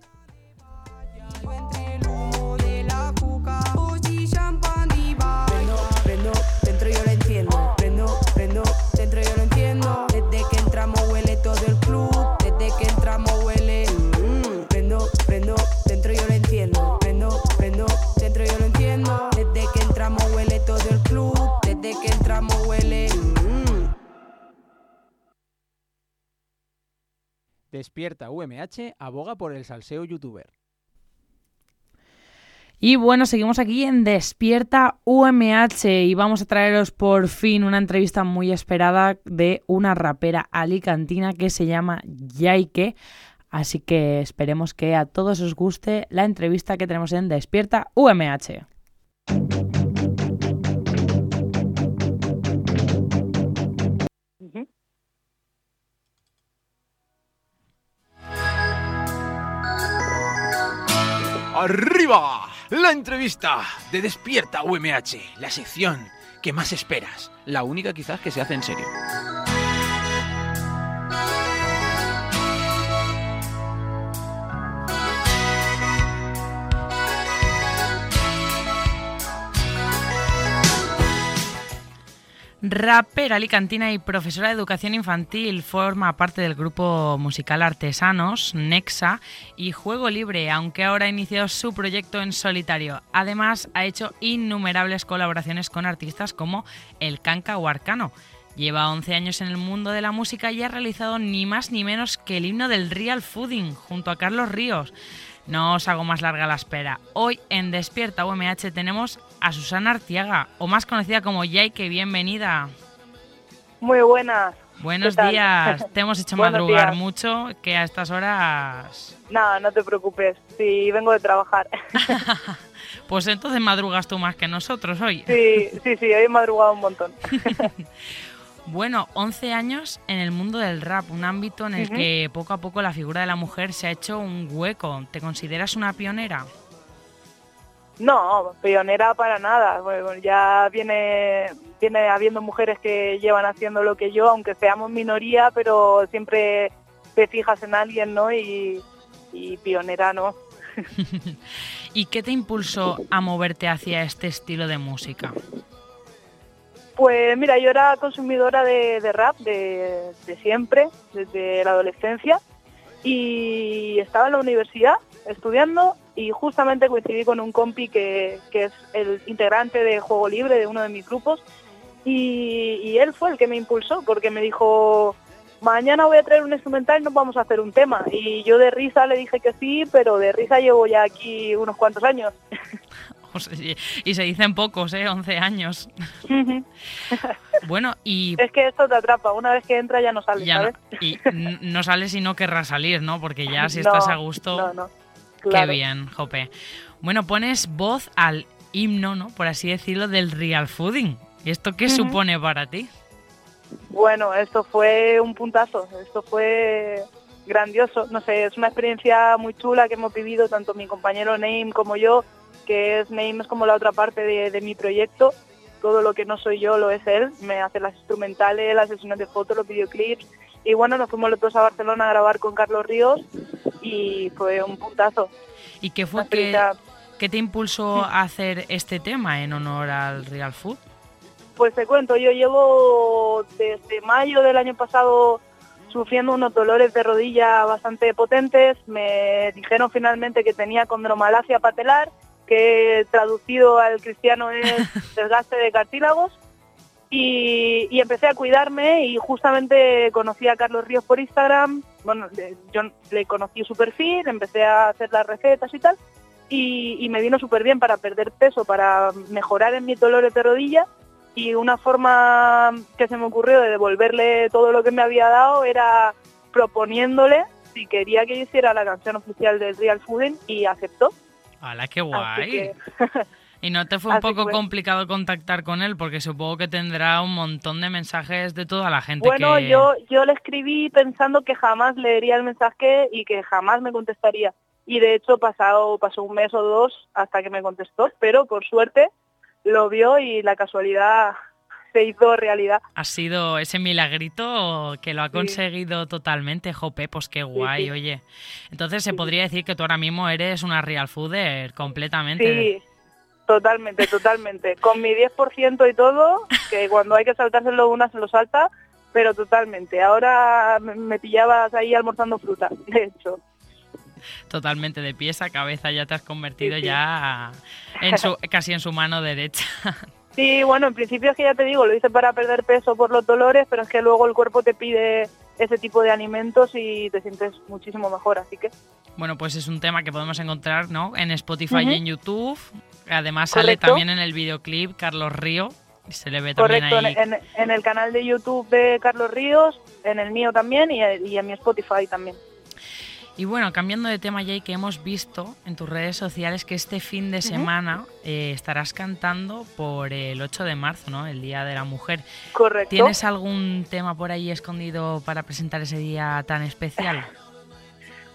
Despierta UMH aboga por el salseo youtuber. Y bueno, seguimos aquí en Despierta UMH y vamos a traeros por fin una entrevista muy esperada de una rapera alicantina que se llama Yaike. Así que esperemos que a todos os guste la entrevista que tenemos en Despierta UMH. ¡Arriba! La entrevista de Despierta UMH, la sección que más esperas, la única quizás que se hace en serio. Rapera alicantina y profesora de educación infantil, forma parte del grupo musical Artesanos, Nexa y Juego Libre, aunque ahora ha iniciado su proyecto en solitario. Además, ha hecho innumerables colaboraciones con artistas como El Canca o Arcano. Lleva 11 años en el mundo de la música y ha realizado ni más ni menos que el himno del Real Fooding junto a Carlos Ríos. No os hago más larga la espera. Hoy en Despierta UMH tenemos a Susana Artiaga, o más conocida como Yaike. Bienvenida. Muy buenas. Buenos días. Te hemos hecho madrugar días. mucho, que a estas horas... Nada, no te preocupes. Sí, vengo de trabajar. Pues entonces madrugas tú más que nosotros hoy. Sí, sí, sí, hoy he madrugado un montón. Bueno, 11 años en el mundo del rap, un ámbito en el que poco a poco la figura de la mujer se ha hecho un hueco. ¿Te consideras una pionera? No, pionera para nada. Bueno, ya viene, viene habiendo mujeres que llevan haciendo lo que yo, aunque seamos minoría, pero siempre te fijas en alguien, ¿no? Y, y pionera, ¿no? ¿Y qué te impulsó a moverte hacia este estilo de música? Pues mira, yo era consumidora de, de rap de, de siempre, desde la adolescencia, y estaba en la universidad estudiando y justamente coincidí con un compi que, que es el integrante de Juego Libre de uno de mis grupos y, y él fue el que me impulsó porque me dijo, mañana voy a traer un instrumental y nos vamos a hacer un tema. Y yo de risa le dije que sí, pero de risa llevo ya aquí unos cuantos años. Y- y se dicen pocos, ¿eh? 11 años. Bueno, y es que esto te atrapa, una vez que entra ya no sale, ya no, ¿sabes? y n- no sales y no querrás salir, ¿no? Porque ya si No, estás a gusto... no, no. Qué bien, Jope. Bueno, pones voz al himno, ¿no? Por así decirlo, del real fooding. ¿Y esto qué supone para ti? Bueno, esto fue un puntazo. Esto fue grandioso. No sé, es una experiencia muy chula que hemos vivido tanto mi compañero Name como yo, que es Name es como la otra parte de, de mi proyecto. Todo lo que no soy yo lo es él. Me hace las instrumentales, las sesiones de fotos, los videoclips. Y bueno, nos fuimos los dos a Barcelona a grabar con Carlos Ríos y fue un puntazo. ¿Y qué fue que, que te impulsó a hacer este tema en honor al Real Food? Pues te cuento, yo llevo desde mayo del año pasado sufriendo unos dolores de rodilla bastante potentes. Me dijeron finalmente que tenía condromalacia patelar, que traducido al cristiano es desgaste de cartílagos. Y, y empecé a cuidarme y justamente conocí a Carlos Ríos por Instagram. Bueno, le- yo le conocí su perfil, empecé a hacer las recetas y tal. Y, y me vino súper bien para perder peso, para mejorar en mis dolores de rodilla y una forma que se me ocurrió de devolverle todo lo que me había dado era proponiéndole si quería que yo hiciera la canción oficial del Real Fooding y aceptó. ¡Hala, qué guay! ¿Y no te fue un Así poco complicado contactar con él? Porque supongo que tendrá un montón de mensajes de toda la gente bueno, que... yo, yo le escribí pensando que jamás leería el mensaje y que jamás me contestaría. Y de hecho pasado, pasó un mes o dos hasta que me contestó, pero por suerte lo vio y la casualidad se hizo realidad. Ha sido ese milagrito que lo ha Sí. conseguido totalmente, Jope, pues qué guay, sí. oye. Entonces se podría decir que tú ahora mismo eres una real fooder completamente. Sí, totalmente, totalmente. Con mi 10% y todo, que cuando hay que saltárselo una se lo salta, pero totalmente. Ahora me- pillabas ahí almorzando fruta, de hecho. Totalmente de pies a cabeza, ya te has convertido Sí, sí. ya en su, casi en su mano derecha. Sí, bueno, en principio es que ya te digo, lo hice para perder peso por los dolores, pero es que luego el cuerpo te pide ese tipo de alimentos y te sientes muchísimo mejor, así que Bueno, pues es un tema que podemos encontrar, ¿no? En Spotify y en YouTube. Además sale también en el videoclip Carlos Río. y Se le ve también correcto, en, ahí. en- en el canal de YouTube de Carlos Ríos, en el mío también y, y en mi Spotify también. Y bueno, cambiando de tema, Jay, que hemos visto en tus redes sociales que este fin de semana eh, estarás cantando por el 8 de marzo, ¿no? El Día de la Mujer. Correcto. ¿Tienes algún tema por ahí escondido para presentar ese día tan especial?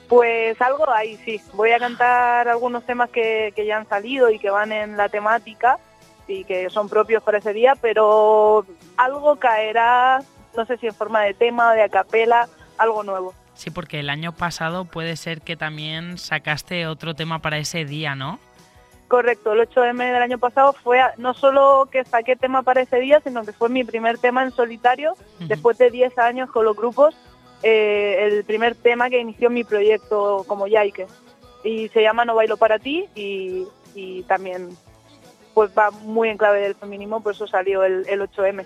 Pues algo ahí, sí. Voy a cantar algunos temas que, que ya han salido y que van en la temática y que son propios para ese día, pero algo caerá, no sé si en forma de tema de acapela, algo nuevo. Sí, porque el año pasado puede ser que también sacaste otro tema para ese día, ¿no? Correcto, el 8M del año pasado fue a- no solo que saqué tema para ese día, sino que fue mi primer tema en solitario, después de 10 años con los grupos, eh, el primer tema que inició mi proyecto como Yaike. Y se llama No Bailo para ti y, y también pues va muy en clave del feminismo, por eso salió el, el 8M.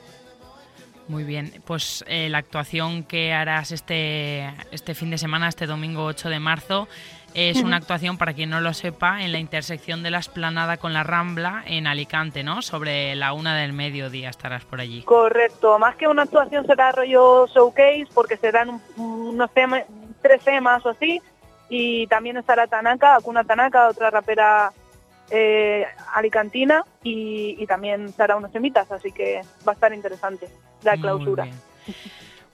Muy bien, pues eh, la actuación que harás este, este fin de semana, este domingo 8 de marzo, es una actuación, para quien no lo sepa, en la intersección de la Esplanada con la Rambla en Alicante, ¿no? Sobre la una del mediodía estarás por allí. Correcto, más que una actuación será rollo showcase porque serán un- unos temas, tres temas o así y también estará Tanaka, Akuna Tanaka, otra rapera eh, alicantina y, y también estará unos temitas, así que va a estar interesante la clausura.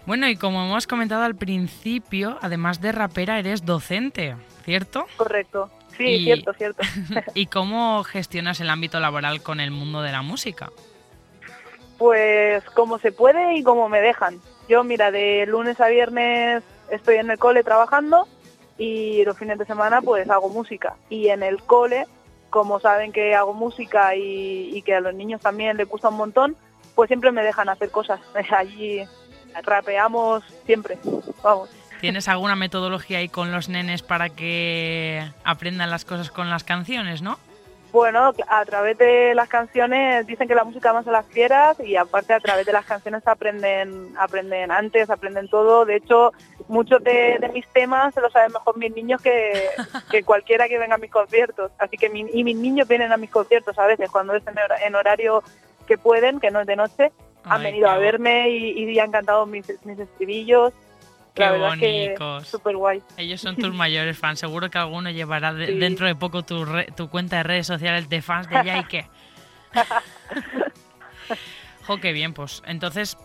Bueno, y como hemos comentado al principio, además de rapera, eres docente, ¿cierto? Correcto, sí, Y- cierto, cierto. ¿Y cómo gestionas el ámbito laboral con el mundo de la música? Pues como se puede y como me dejan. Yo, mira, de lunes a viernes estoy en el cole trabajando y los fines de semana pues hago música. Y en el cole, como saben que hago música y, que a los niños también les gusta un montón, pues siempre me dejan hacer cosas. Allí rapeamos siempre, vamos. ¿Tienes alguna metodología ahí con los nenes para que aprendan las cosas con las canciones, no? Bueno, a través de las canciones dicen que la música más a las fieras y aparte a través de las canciones aprenden aprenden antes, aprenden todo. De hecho, muchos de, de mis temas se los saben mejor mis niños que, que cualquiera que venga a mis conciertos. Así que mi- y mis niños vienen a mis conciertos a veces cuando es en, hora- en horario que pueden, que no es de noche. Han Ay, venido a verme y, y han cantado mis, mis estribillos. Qué la verdad es que súper guay. Ellos son tus mayores fans. Seguro que alguno llevará Sí. dentro de poco tu, re- tu cuenta de redes sociales de fans de Yaike. jo, qué bien, pues. Entonces,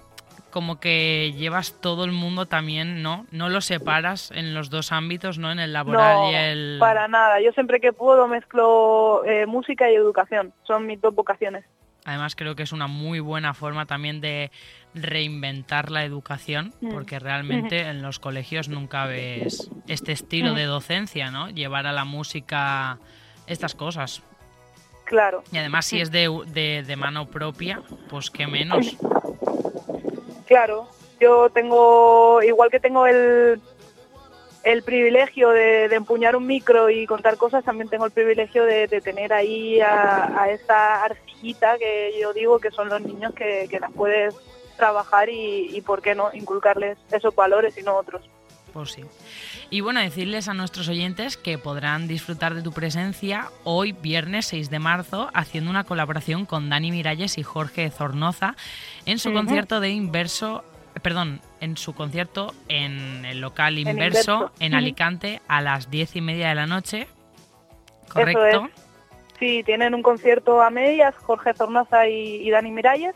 como que llevas todo el mundo también, ¿no? No lo separas en los dos ámbitos, ¿no? En el laboral no, y el... para nada. Yo siempre que puedo mezclo eh, música y educación. Son mis dos vocaciones. Además creo que es una muy buena forma también de reinventar la educación, Mm. porque realmente en los colegios nunca ves este estilo Mm. de docencia, ¿no? Llevar a la música estas cosas. Claro. Y además si es de, de, de mano propia, pues qué menos. Claro. Yo tengo, igual que tengo el, el privilegio de, de empuñar un micro y contar cosas, también tengo el privilegio de, de tener ahí a, a esa arcillita que yo digo que son los niños que, que las puedes trabajar y, y, por qué no, inculcarles esos valores y no otros. Pues sí. Y bueno, decirles a nuestros oyentes que podrán disfrutar de tu presencia hoy, viernes 6 de marzo, haciendo una colaboración con Dani Miralles y Jorge Zornoza en su concierto de Inverso, perdón, en su concierto en el local Inverso, Inverso. en. Alicante, a las diez y media de la noche. Eso ¿Correcto? es. Sí, tienen un concierto a medias, Jorge Zornoza y, y Dani Miralles,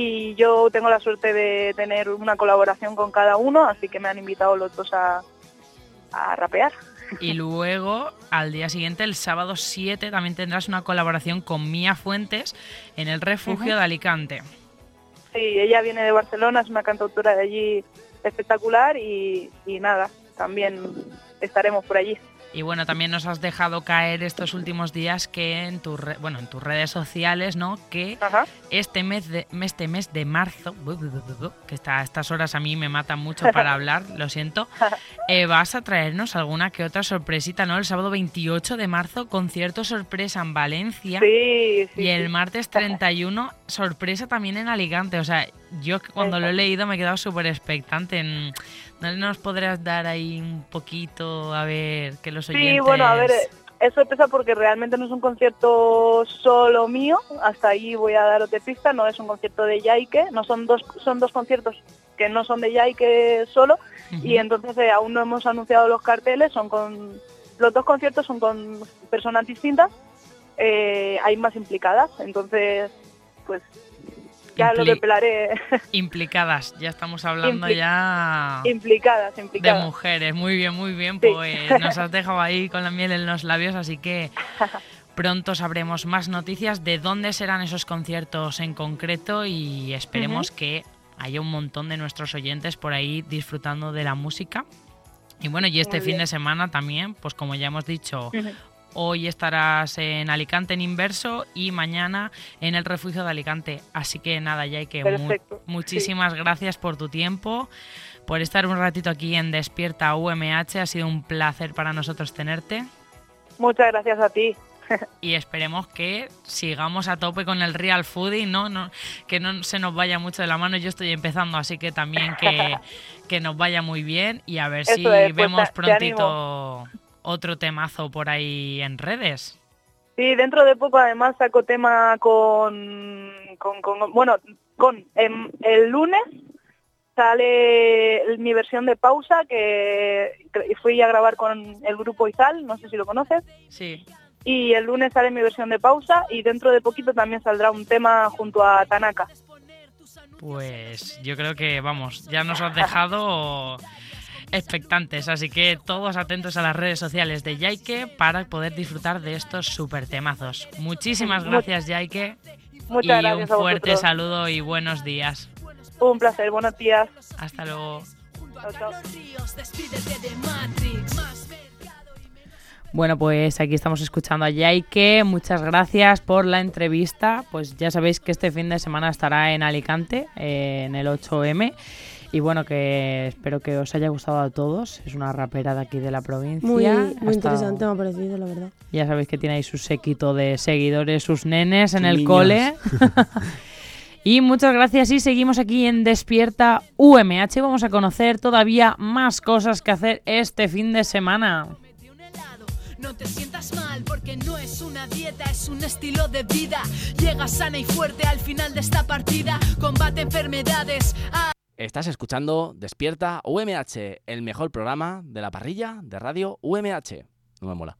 y yo tengo la suerte de tener una colaboración con cada uno, así que me han invitado los dos a, a rapear. Y luego, al día siguiente, el sábado 7, también tendrás una colaboración con Mía Fuentes en el refugio de Alicante. Sí, ella viene de Barcelona, es una cantautora de allí espectacular y, y nada, también estaremos por allí. Y bueno, también nos has dejado caer estos últimos días que en tus re- bueno, en tus redes sociales, ¿no? Que este mes de este mes de marzo, que está, a estas horas a mí me matan mucho para hablar, lo siento. eh, vas a traernos alguna que otra sorpresita, ¿no? El sábado 28 de marzo, concierto sorpresa en Valencia. Sí, sí, y el martes 31, sorpresa también en Alicante. O sea, yo cuando lo he leído me he quedado súper expectante. en- ¿No nos podrás dar ahí un poquito, a ver, que los oyentes... Sí, bueno, a ver, es sorpresa porque realmente no es un concierto solo mío, hasta ahí voy a daros de pista, no es un concierto de Yaike, no son dos, son dos conciertos que no son de Yaike solo, y entonces eh, aún no hemos anunciado los carteles, son con los dos conciertos son con personas distintas, eh, hay más implicadas, entonces pues ya lo depelaré Implicadas, ya estamos hablando Impli- ya implicadas, de implicadas. mujeres. Muy bien, muy bien. Sí. Pues nos has dejado ahí con la miel en los labios, así que pronto sabremos más noticias de dónde serán esos conciertos en concreto y esperemos que haya un montón de nuestros oyentes por ahí disfrutando de la música. Y bueno, y este fin de semana también, pues como ya hemos dicho. Hoy estarás en Alicante en Inverso y mañana en el refugio de Alicante. Así que nada, ya hay que muchísimas gracias por tu tiempo, por estar un ratito aquí en Despierta UMH. Ha sido un placer para nosotros tenerte Muchas gracias a ti. y esperemos que sigamos a tope con el Real Foodie, ¿no? no que no se nos vaya mucho de la mano. Yo estoy empezando, así que también que, que nos vaya muy bien y a ver Eso si es, pues, vemos prontito otro temazo por ahí en redes. Sí, dentro de poco además saco tema con, con, con- bueno, con em, el lunes sale mi versión de pausa que fui a grabar con el grupo Izal, no sé si lo conoces, Sí. y el lunes sale mi versión de pausa y dentro de poquito también saldrá un tema junto a Tanaka. Pues yo creo que, vamos, ya nos has dejado expectantes, así que todos atentos a las redes sociales de Yaike para poder disfrutar de estos super temazos. Muchísimas Mu- gracias, Yaike. Muchas y un gracias a fuerte vosotros. saludo y buenos días. Un placer, buenos días. Hasta luego. Chao, chao. Bueno, pues aquí estamos escuchando a Yaike. Muchas gracias por la entrevista. Pues ya sabéis que este fin de semana estará en Alicante, eh, en el 8M. Y bueno, que espero que os haya gustado a todos. Es una rapera de aquí de la provincia. Muy, muy estado- interesante me ha parecido, la verdad. Ya sabéis que tiene ahí su séquito de seguidores, sus nenes en el niños. cole. y muchas gracias y seguimos aquí en Despierta UMH. Vamos a conocer todavía más cosas que hacer este fin de semana. No te sientas mal porque no es una dieta, es un estilo de vida. Llega sana y fuerte al final de esta partida. Combate enfermedades. Estás escuchando Despierta UMH, el mejor programa de la parrilla de radio UMH. No me mola.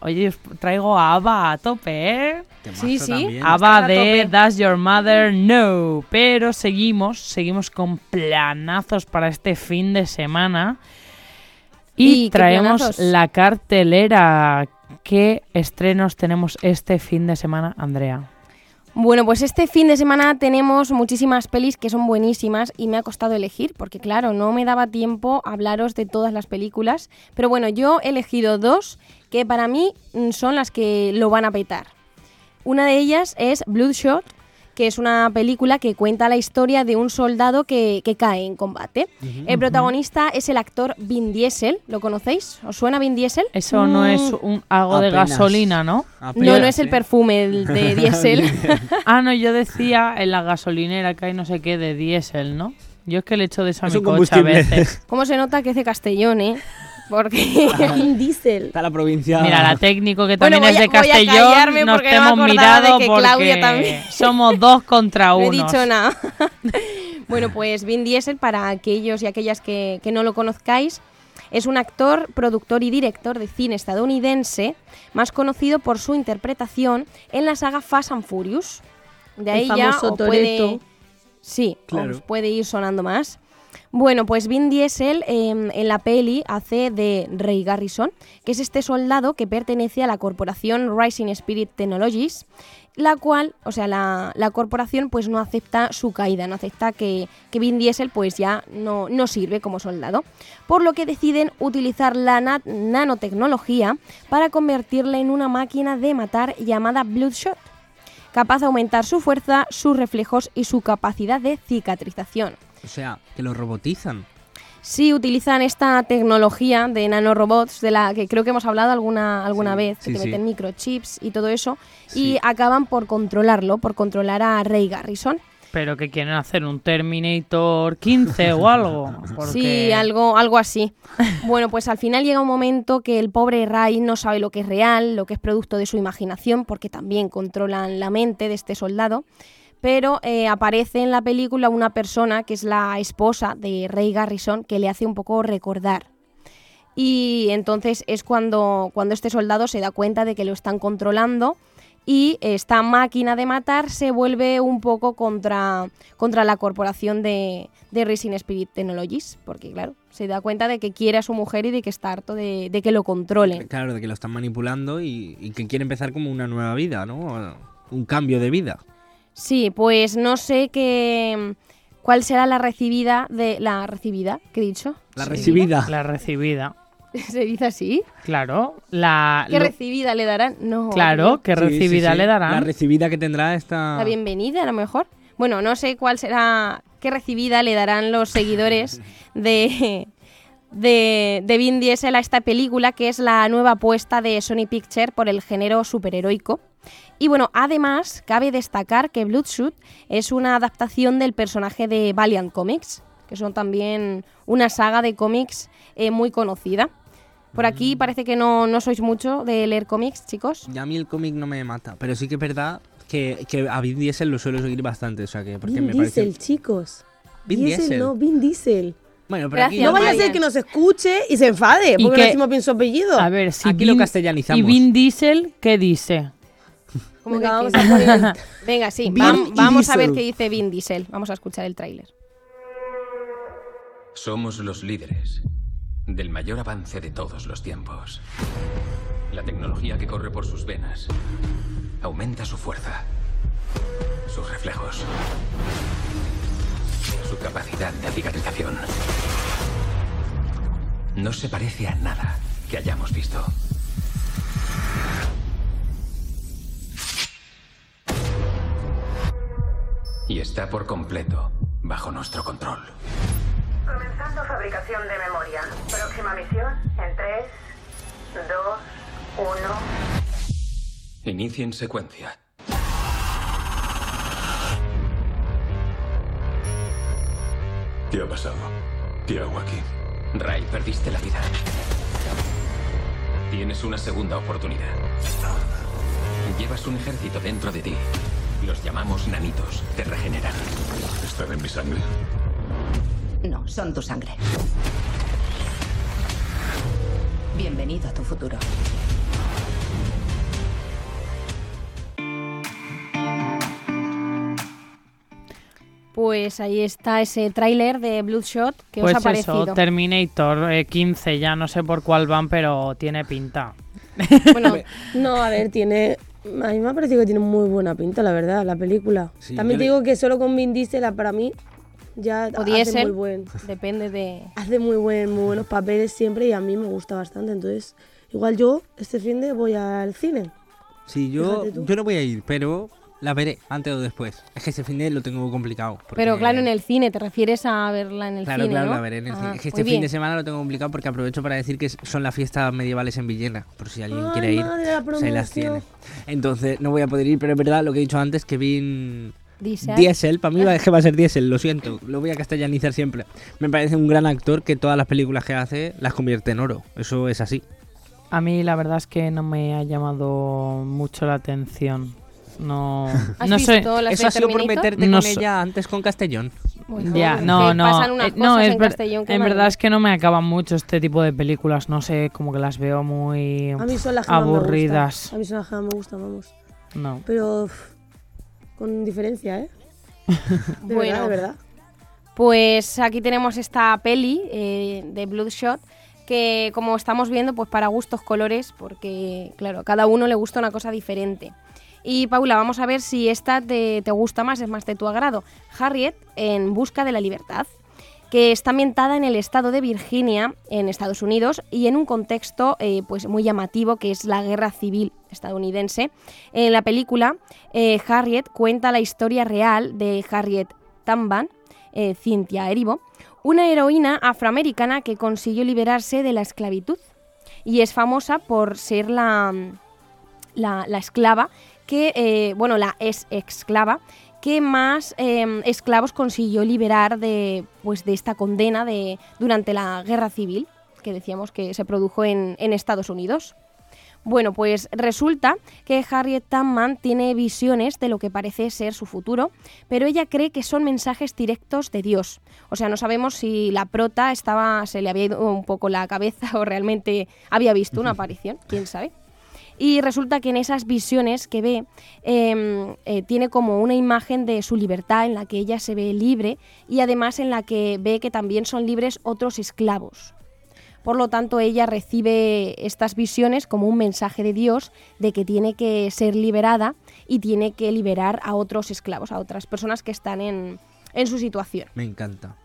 Oye, os traigo a ABBA a tope, ¿eh? Sí, sí. también. ABBA de. Does Your Mother Know. Pero seguimos, seguimos con planazos para este fin de semana. Y, ¿Y traemos la cartelera. ¿Qué estrenos tenemos este fin de semana, Andrea? Bueno, pues este fin de semana tenemos muchísimas pelis que son buenísimas y me ha costado elegir porque claro, no me daba tiempo hablaros de todas las películas, pero bueno, yo he elegido dos que para mí mm, son las que lo van a petar. Una de ellas es Bloodshot, que es una película que cuenta la historia de un soldado que, que cae en combate. El protagonista es el actor Vin Diesel, ¿lo conocéis? ¿Os suena Vin Diesel? Eso no es un, algo de gasolina, ¿no? No, no es el perfume de Diesel. ah, no, yo decía en la gasolinera que hay no sé qué de diésel, ¿no? Yo es que le echo de eso a Es mi un coche a combustible. veces. ¿Cómo se nota que es de Castellón, eh? Porque Vin Diesel. Está la provincia. Mira, la técnico que Bueno, también es de a- Castellón, nos hemos mirado que porque Claudia también. somos dos contra No he uno. dicho nada. bueno, pues Vin Diesel, para aquellos y aquellas que, que no lo conozcáis, es un actor, productor y director de cine estadounidense, más conocido por su interpretación en la saga Fast and Furious. De El ahí ya os puede, sí, Claro. os puede ir sonando más. Bueno, pues Vin Diesel eh, en la peli hace de Ray Garrison, que es este soldado que pertenece a la corporación Rising Spirit Technologies, la cual, o sea, la, corporación pues no acepta su caída, no acepta que, que Vin Diesel pues ya no, no sirve como soldado, por lo que deciden utilizar la na- nanotecnología para convertirle en una máquina de matar llamada Bloodshot, capaz de aumentar su fuerza, sus reflejos y su capacidad de cicatrización. O sea, que lo robotizan. Sí, utilizan esta tecnología de nanorobots de la que creo que hemos hablado alguna, alguna Sí, vez, sí, que te sí. meten microchips y todo eso, Sí. y acaban por controlarlo, por controlar a Ray Garrison. Pero que quieren hacer un Terminator 15 o algo. Porque... Sí, algo, algo así. bueno, pues al final llega un momento que el pobre Ray no sabe lo que es real, lo que es producto de su imaginación, porque también controlan la mente de este soldado. Pero eh, aparece en la película una persona que es la esposa de Ray Garrison que le hace un poco recordar. Y entonces es cuando, cuando este soldado se da cuenta de que lo están controlando y esta máquina de matar se vuelve un poco contra, contra la corporación de, de Rising Spirit Technologies, porque claro, se da cuenta de que quiere a su mujer y de que está harto de, de que lo controlen. Claro, de que lo están manipulando y que quiere empezar como una nueva vida, ¿no? Un cambio de vida. Sí, pues no sé qué cuál será la recibida de la recibida, ¿qué he dicho? La recibida. La recibida. ¿Se dice así? Claro, la... ¿Qué lo- recibida le darán? No. Claro, Sí, sí, recibida sí. le darán. La recibida que tendrá esta... La bienvenida, a lo mejor. Bueno, no sé cuál será, qué recibida le darán los seguidores de, de, de Vin Diesel a esta película, que es la nueva apuesta de Sony Picture por el género superheroico. Y bueno, además, cabe destacar que Bloodshot es una adaptación del personaje de Valiant Comics, que son también una saga de cómics eh, muy conocida. Por aquí parece que no, no sois mucho de leer cómics, chicos. Ya a mí el cómic no me mata, pero sí que es verdad que, que a Vin Diesel lo suelo seguir bastante, o sea que porque Vin me parece... Diesel, chicos. Vin Diesel. no, Vin Diesel. Bueno, pero aquí no vaya a ser que nos escuche y se enfade, porque que- no decimos bien su apellido. A ver, si Aquí lo castellanizamos. ¿Y Vin Diesel qué dice? ¿Cómo Venga, que vamos a poner- Venga, sí, vam- vamos a ver qué dice Vin Diesel. Vamos a escuchar el tráiler. Somos los líderes del mayor avance de todos los tiempos. La tecnología que corre por sus venas aumenta su fuerza, sus reflejos, su capacidad de cicatrización. No se parece a nada que hayamos visto. Y está por completo bajo nuestro control. Comenzando fabricación de memoria. Próxima misión en 3, 2, 1. Inicien secuencia. ¿Qué ha pasado? ¿Qué hago aquí? Ray, perdiste la vida. Tienes una segunda oportunidad. Llevas un ejército dentro de ti. Los llamamos nanitos. Te regeneran. ¿Están en mi sangre? No, son tu sangre. Bienvenido a tu futuro. Pues ahí está ese tráiler de Bloodshot que Pues os ha parecido. eso, Terminator eh, 15, ya no sé por cuál van, pero tiene pinta. Bueno, No, a ver, tiene. A mí me ha parecido que tiene muy buena pinta, la verdad, la película. Sí, También te le- digo que solo con Vin Diesel, ah, para mí, ya o hace diésel, muy buen. depende de... Hace muy, buen, muy buenos papeles siempre y a mí me gusta bastante. Entonces, igual yo este fin de voy al cine. Sí, yo, yo no voy a ir, pero la veré antes o después. Es que ese fin de lo tengo complicado. porque- Pero claro, en el cine, ¿te refieres a verla en el Claro, cine, claro, no? la veré en el Ah, cine. Es que este fin de semana lo tengo complicado porque aprovecho para decir que son las fiestas medievales en Villena. Por si alguien Ay, quiere ir, la pues las tiene. Entonces no voy a poder ir, pero es verdad lo que he dicho antes, que vi Diesel. Diesel, para mí es que va a ser Diesel, lo siento, lo voy a castellanizar siempre. Me parece un gran actor que todas las películas que hace las convierte en oro. Eso es así. A mí la verdad es que no me ha llamado mucho la atención. No, ¿Has no sé. las Eso ha sido por meterte No con ella antes con Castellón. Ya, no, no. pasan unas eh, no, es en ver- Castellón que en madre verdad es que no me acaban mucho este tipo de películas. No sé, como que las veo muy A mí son las aburridas. A mí son las que me gustan, vamos. No. Pero con diferencia, ¿eh? De Bueno. verdad, de verdad. Pues aquí tenemos esta peli eh, de Bloodshot que como estamos viendo, pues para gustos colores, porque claro, a cada uno le gusta una cosa diferente. Y Paula, vamos a ver si esta te, te gusta más, es más de tu agrado. Harriet en busca de la libertad, que está ambientada en el estado de Virginia, en Estados Unidos, y en un contexto eh, pues muy llamativo que es la guerra civil estadounidense. En la película, eh, Harriet cuenta la historia real de Harriet Tamban, eh, Cynthia Erivo, una heroína afroamericana que consiguió liberarse de la esclavitud y es famosa por ser la, la, la esclava que, eh, bueno, la ex esclava que más eh, esclavos consiguió liberar de, pues, de esta condena de, durante la guerra civil que decíamos que se produjo en, en Estados Unidos. Bueno, pues resulta que Harriet Tubman tiene visiones de lo que parece ser su futuro, pero ella cree que son mensajes directos de Dios. O sea, no sabemos si la prota estaba, se le había ido un poco la cabeza o realmente había visto una aparición, quién sabe. Y resulta que en esas visiones que ve, eh, eh, tiene como una imagen de su libertad en la que ella se ve libre y además en la que ve que también son libres otros esclavos. Por lo tanto, ella recibe estas visiones como un mensaje de Dios de que tiene que ser liberada y tiene que liberar a otros esclavos, a otras personas que están en, en su situación. Me encanta.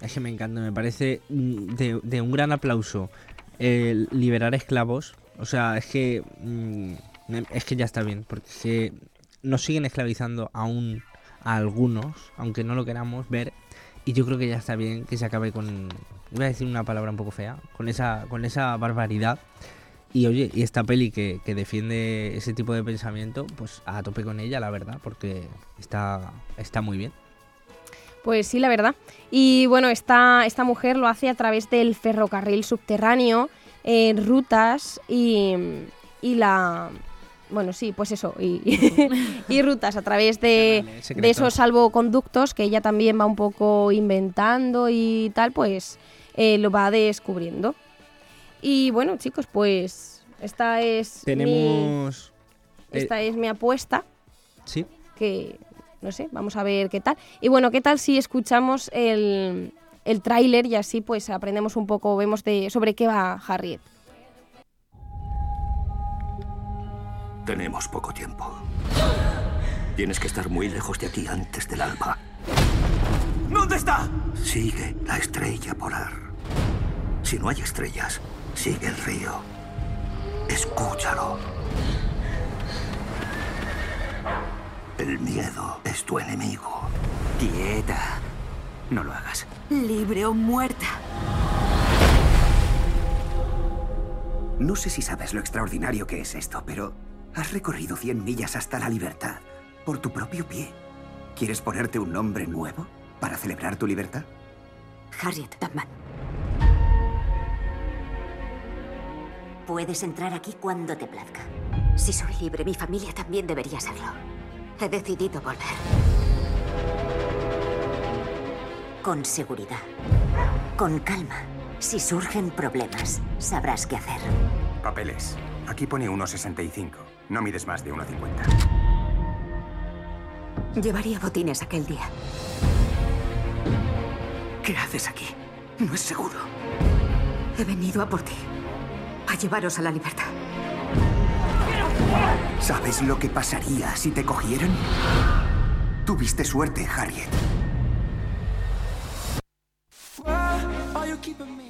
Es que me encanta, me parece mm, de, de un gran aplauso el liberar esclavos. O sea, es que mm, es que ya está bien, porque que nos siguen esclavizando aún a algunos, aunque no lo queramos ver. Y yo creo que ya está bien que se acabe con, voy a decir una palabra un poco fea, con esa, con esa barbaridad. Y oye, y esta peli que, que defiende ese tipo de pensamiento, pues a tope con ella, la verdad, porque está, está muy bien. Pues sí, la verdad. Y bueno, esta, esta mujer lo hace a través del ferrocarril subterráneo, en rutas y, y la... Bueno, sí, pues eso, y, y rutas a través de, esos salvoconductos que ella también va un poco inventando y tal, pues eh, lo va descubriendo. Y bueno, chicos, pues esta es mi, Tenemos... eh, esta es mi apuesta sí. que no sé, vamos a ver qué tal. Y bueno, ¿qué tal si escuchamos el, el tráiler y así pues aprendemos un poco, vemos de sobre qué va Harriet? Tenemos poco tiempo. Tienes que estar muy lejos de aquí antes del alba. ¿Dónde está? Sigue la estrella polar. Si no hay estrellas, sigue el río. Escúchalo. El miedo es tu enemigo. Quieta. No lo hagas. Libre o muerta. No sé si sabes lo extraordinario que es esto, pero has recorrido 100 millas hasta la libertad por tu propio pie. ¿Quieres ponerte un nombre nuevo para celebrar tu libertad? Harriet Tubman. Puedes entrar aquí cuando te plazca. Si soy libre, mi familia también debería serlo. He decidido volver. Con seguridad. Con calma. Si surgen problemas, sabrás qué hacer. Papeles. Aquí pone 1,65. No mides más de 1,50. Llevaría botines aquel día. ¿Qué haces aquí? No es seguro. He venido a por ti. A llevaros a la libertad. ¿Sabes lo que pasaría si te cogieran? Tuviste suerte, Harriet. keeping me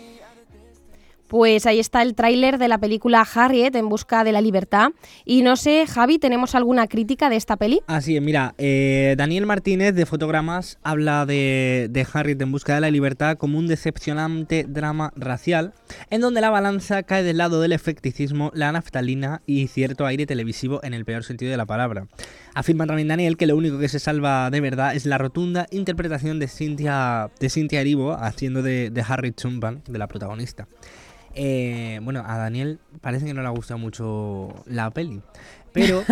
Pues ahí está el tráiler de la película Harriet en busca de la libertad. Y no sé, Javi, ¿tenemos alguna crítica de esta peli? Así es, mira, eh, Daniel Martínez de Fotogramas habla de, Harriet en busca de la libertad como un decepcionante drama racial, en donde la balanza cae del lado del efecticismo, la naftalina y cierto aire televisivo en el peor sentido de la palabra. Afirma también Daniel que lo único que se salva de verdad es la rotunda interpretación de Cynthia, de Cynthia Erivo haciendo de, de Harriet Chumpan, de la protagonista. Eh, bueno, a Daniel parece que no le ha gustado mucho la peli. Pero,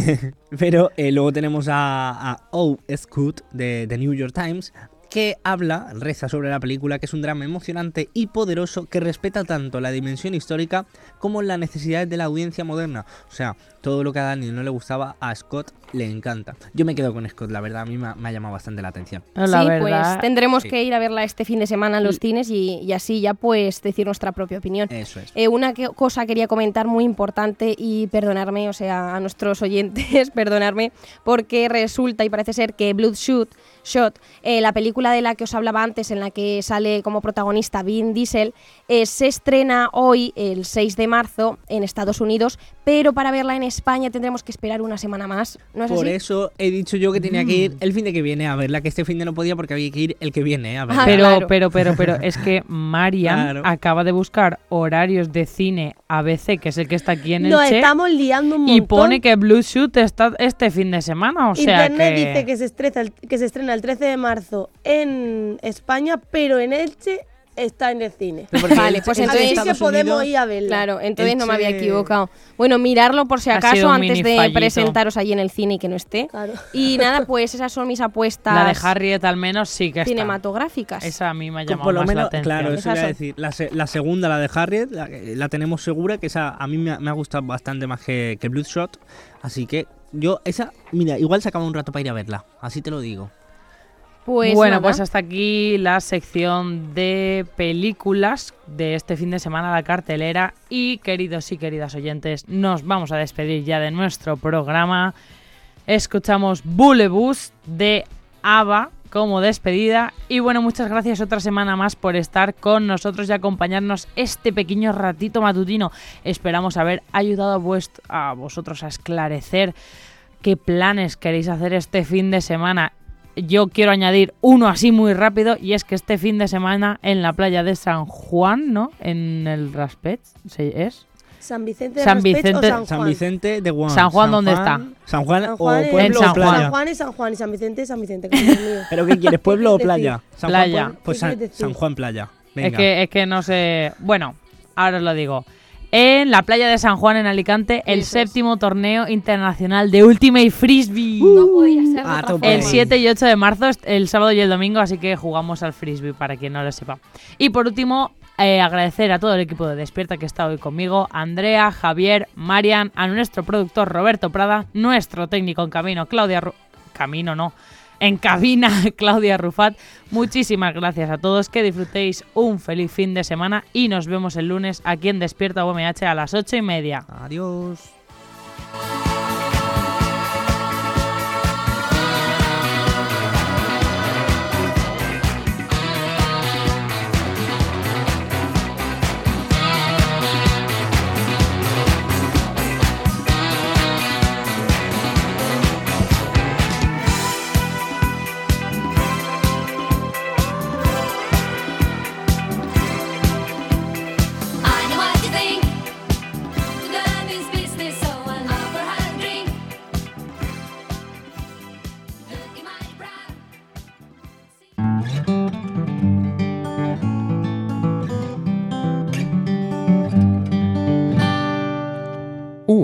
pero eh, luego tenemos a, a O. Scott de The New York Times que habla, reza sobre la película, que es un drama emocionante y poderoso que respeta tanto la dimensión histórica como las necesidades de la audiencia moderna. O sea, todo lo que a Daniel no le gustaba, a Scott le encanta. Yo me quedo con Scott, la verdad, a mí me ha, me ha llamado bastante la atención. sí, pues tendremos Sí. que ir a verla este fin de semana en los cines y, y así ya pues decir nuestra propia opinión. Eso es. Eh, una que- cosa quería comentar muy importante y perdonarme, o sea, a nuestros oyentes, perdonarme, porque resulta y parece ser que Bloodshot, Shot, eh, la película de la que os hablaba antes, en la que sale como protagonista Vin Diesel, eh, se estrena hoy, el 6 de marzo, en Estados Unidos, pero para verla en España tendremos que esperar una semana más. ¿No es Por así? eso he dicho yo que tenía que Mm. ir el fin de que viene a verla, que este fin de no podía porque había que ir el que viene eh, a verla. Pero, pero, pero, pero, es que Marian Claro. acaba de buscar horarios de cine ABC, que es el que está aquí en el Nos estamos liando un y montón. pone que Blueshoot está este fin de semana, o sea Internet que... dice que se, estrena el, que se estrena el 13 de marzo en España, pero en Elche está en el cine. Vale, pues entonces Así que podemos ir a verla. Claro, entonces no me había equivocado. Bueno, mirarlo por si acaso antes de fallito. presentaros allí en el cine y que no esté. Y nada, pues esas son mis apuestas La de Harriet al menos sí que está. cinematográficas. Esa a mí me ha llamado por lo más la atención. claro, eso iba a decir. La, se- la segunda, la de Harriet, la, la tenemos segura, que esa a mí me ha, me ha gustado bastante más que, que Bloodshot. Así que yo, esa, mira, igual se acaba un rato para ir a verla, así te lo digo. Pues bueno, nada. pues hasta aquí la sección de películas de este fin de semana, la cartelera. Y queridos y queridas oyentes, nos vamos a despedir ya de nuestro programa. Escuchamos Bullebus de ABBA como despedida. Y bueno, muchas gracias otra semana más por estar con nosotros y acompañarnos este pequeño ratito matutino. Esperamos haber ayudado a, a vosotros a esclarecer qué planes queréis hacer este fin de semana. Yo quiero añadir uno así muy rápido y es que este fin de semana en la playa de San Juan, ¿no? En el Raspet, ¿sí ¿es? San Vicente de San Vicente- o San Juan. San Vicente de Guam. San Juan, ¿dónde está? San Juan, San Juan o es- pueblo En o San playa. San Juan es San Juan y San Vicente es San Vicente. ¿Pero qué quieres, pueblo o ¿Qué quieres playa? San Playa. Juan, pues ¿Qué San? San Juan Playa. Venga. Es que, es que no sé. Bueno, ahora os lo digo. En la playa de San Juan, en Alicante, el séptimo torneo internacional de Ultimate Frisbee. No tope. El forma. 7 y 8 de marzo, el sábado y el domingo, así que jugamos al frisbee para quien no lo sepa. Y por último, eh, agradecer a todo el equipo de Despierta que está hoy conmigo, Andrea, Javier, Marian, a nuestro productor Roberto Prada, nuestro técnico en camino, Claudia Ru- Camino no, en cabina, Claudia Rufat. Muchísimas gracias a todos, que disfrutéis un feliz fin de semana y nos vemos el lunes aquí en Despierta UMH a las 8 y media. Adiós.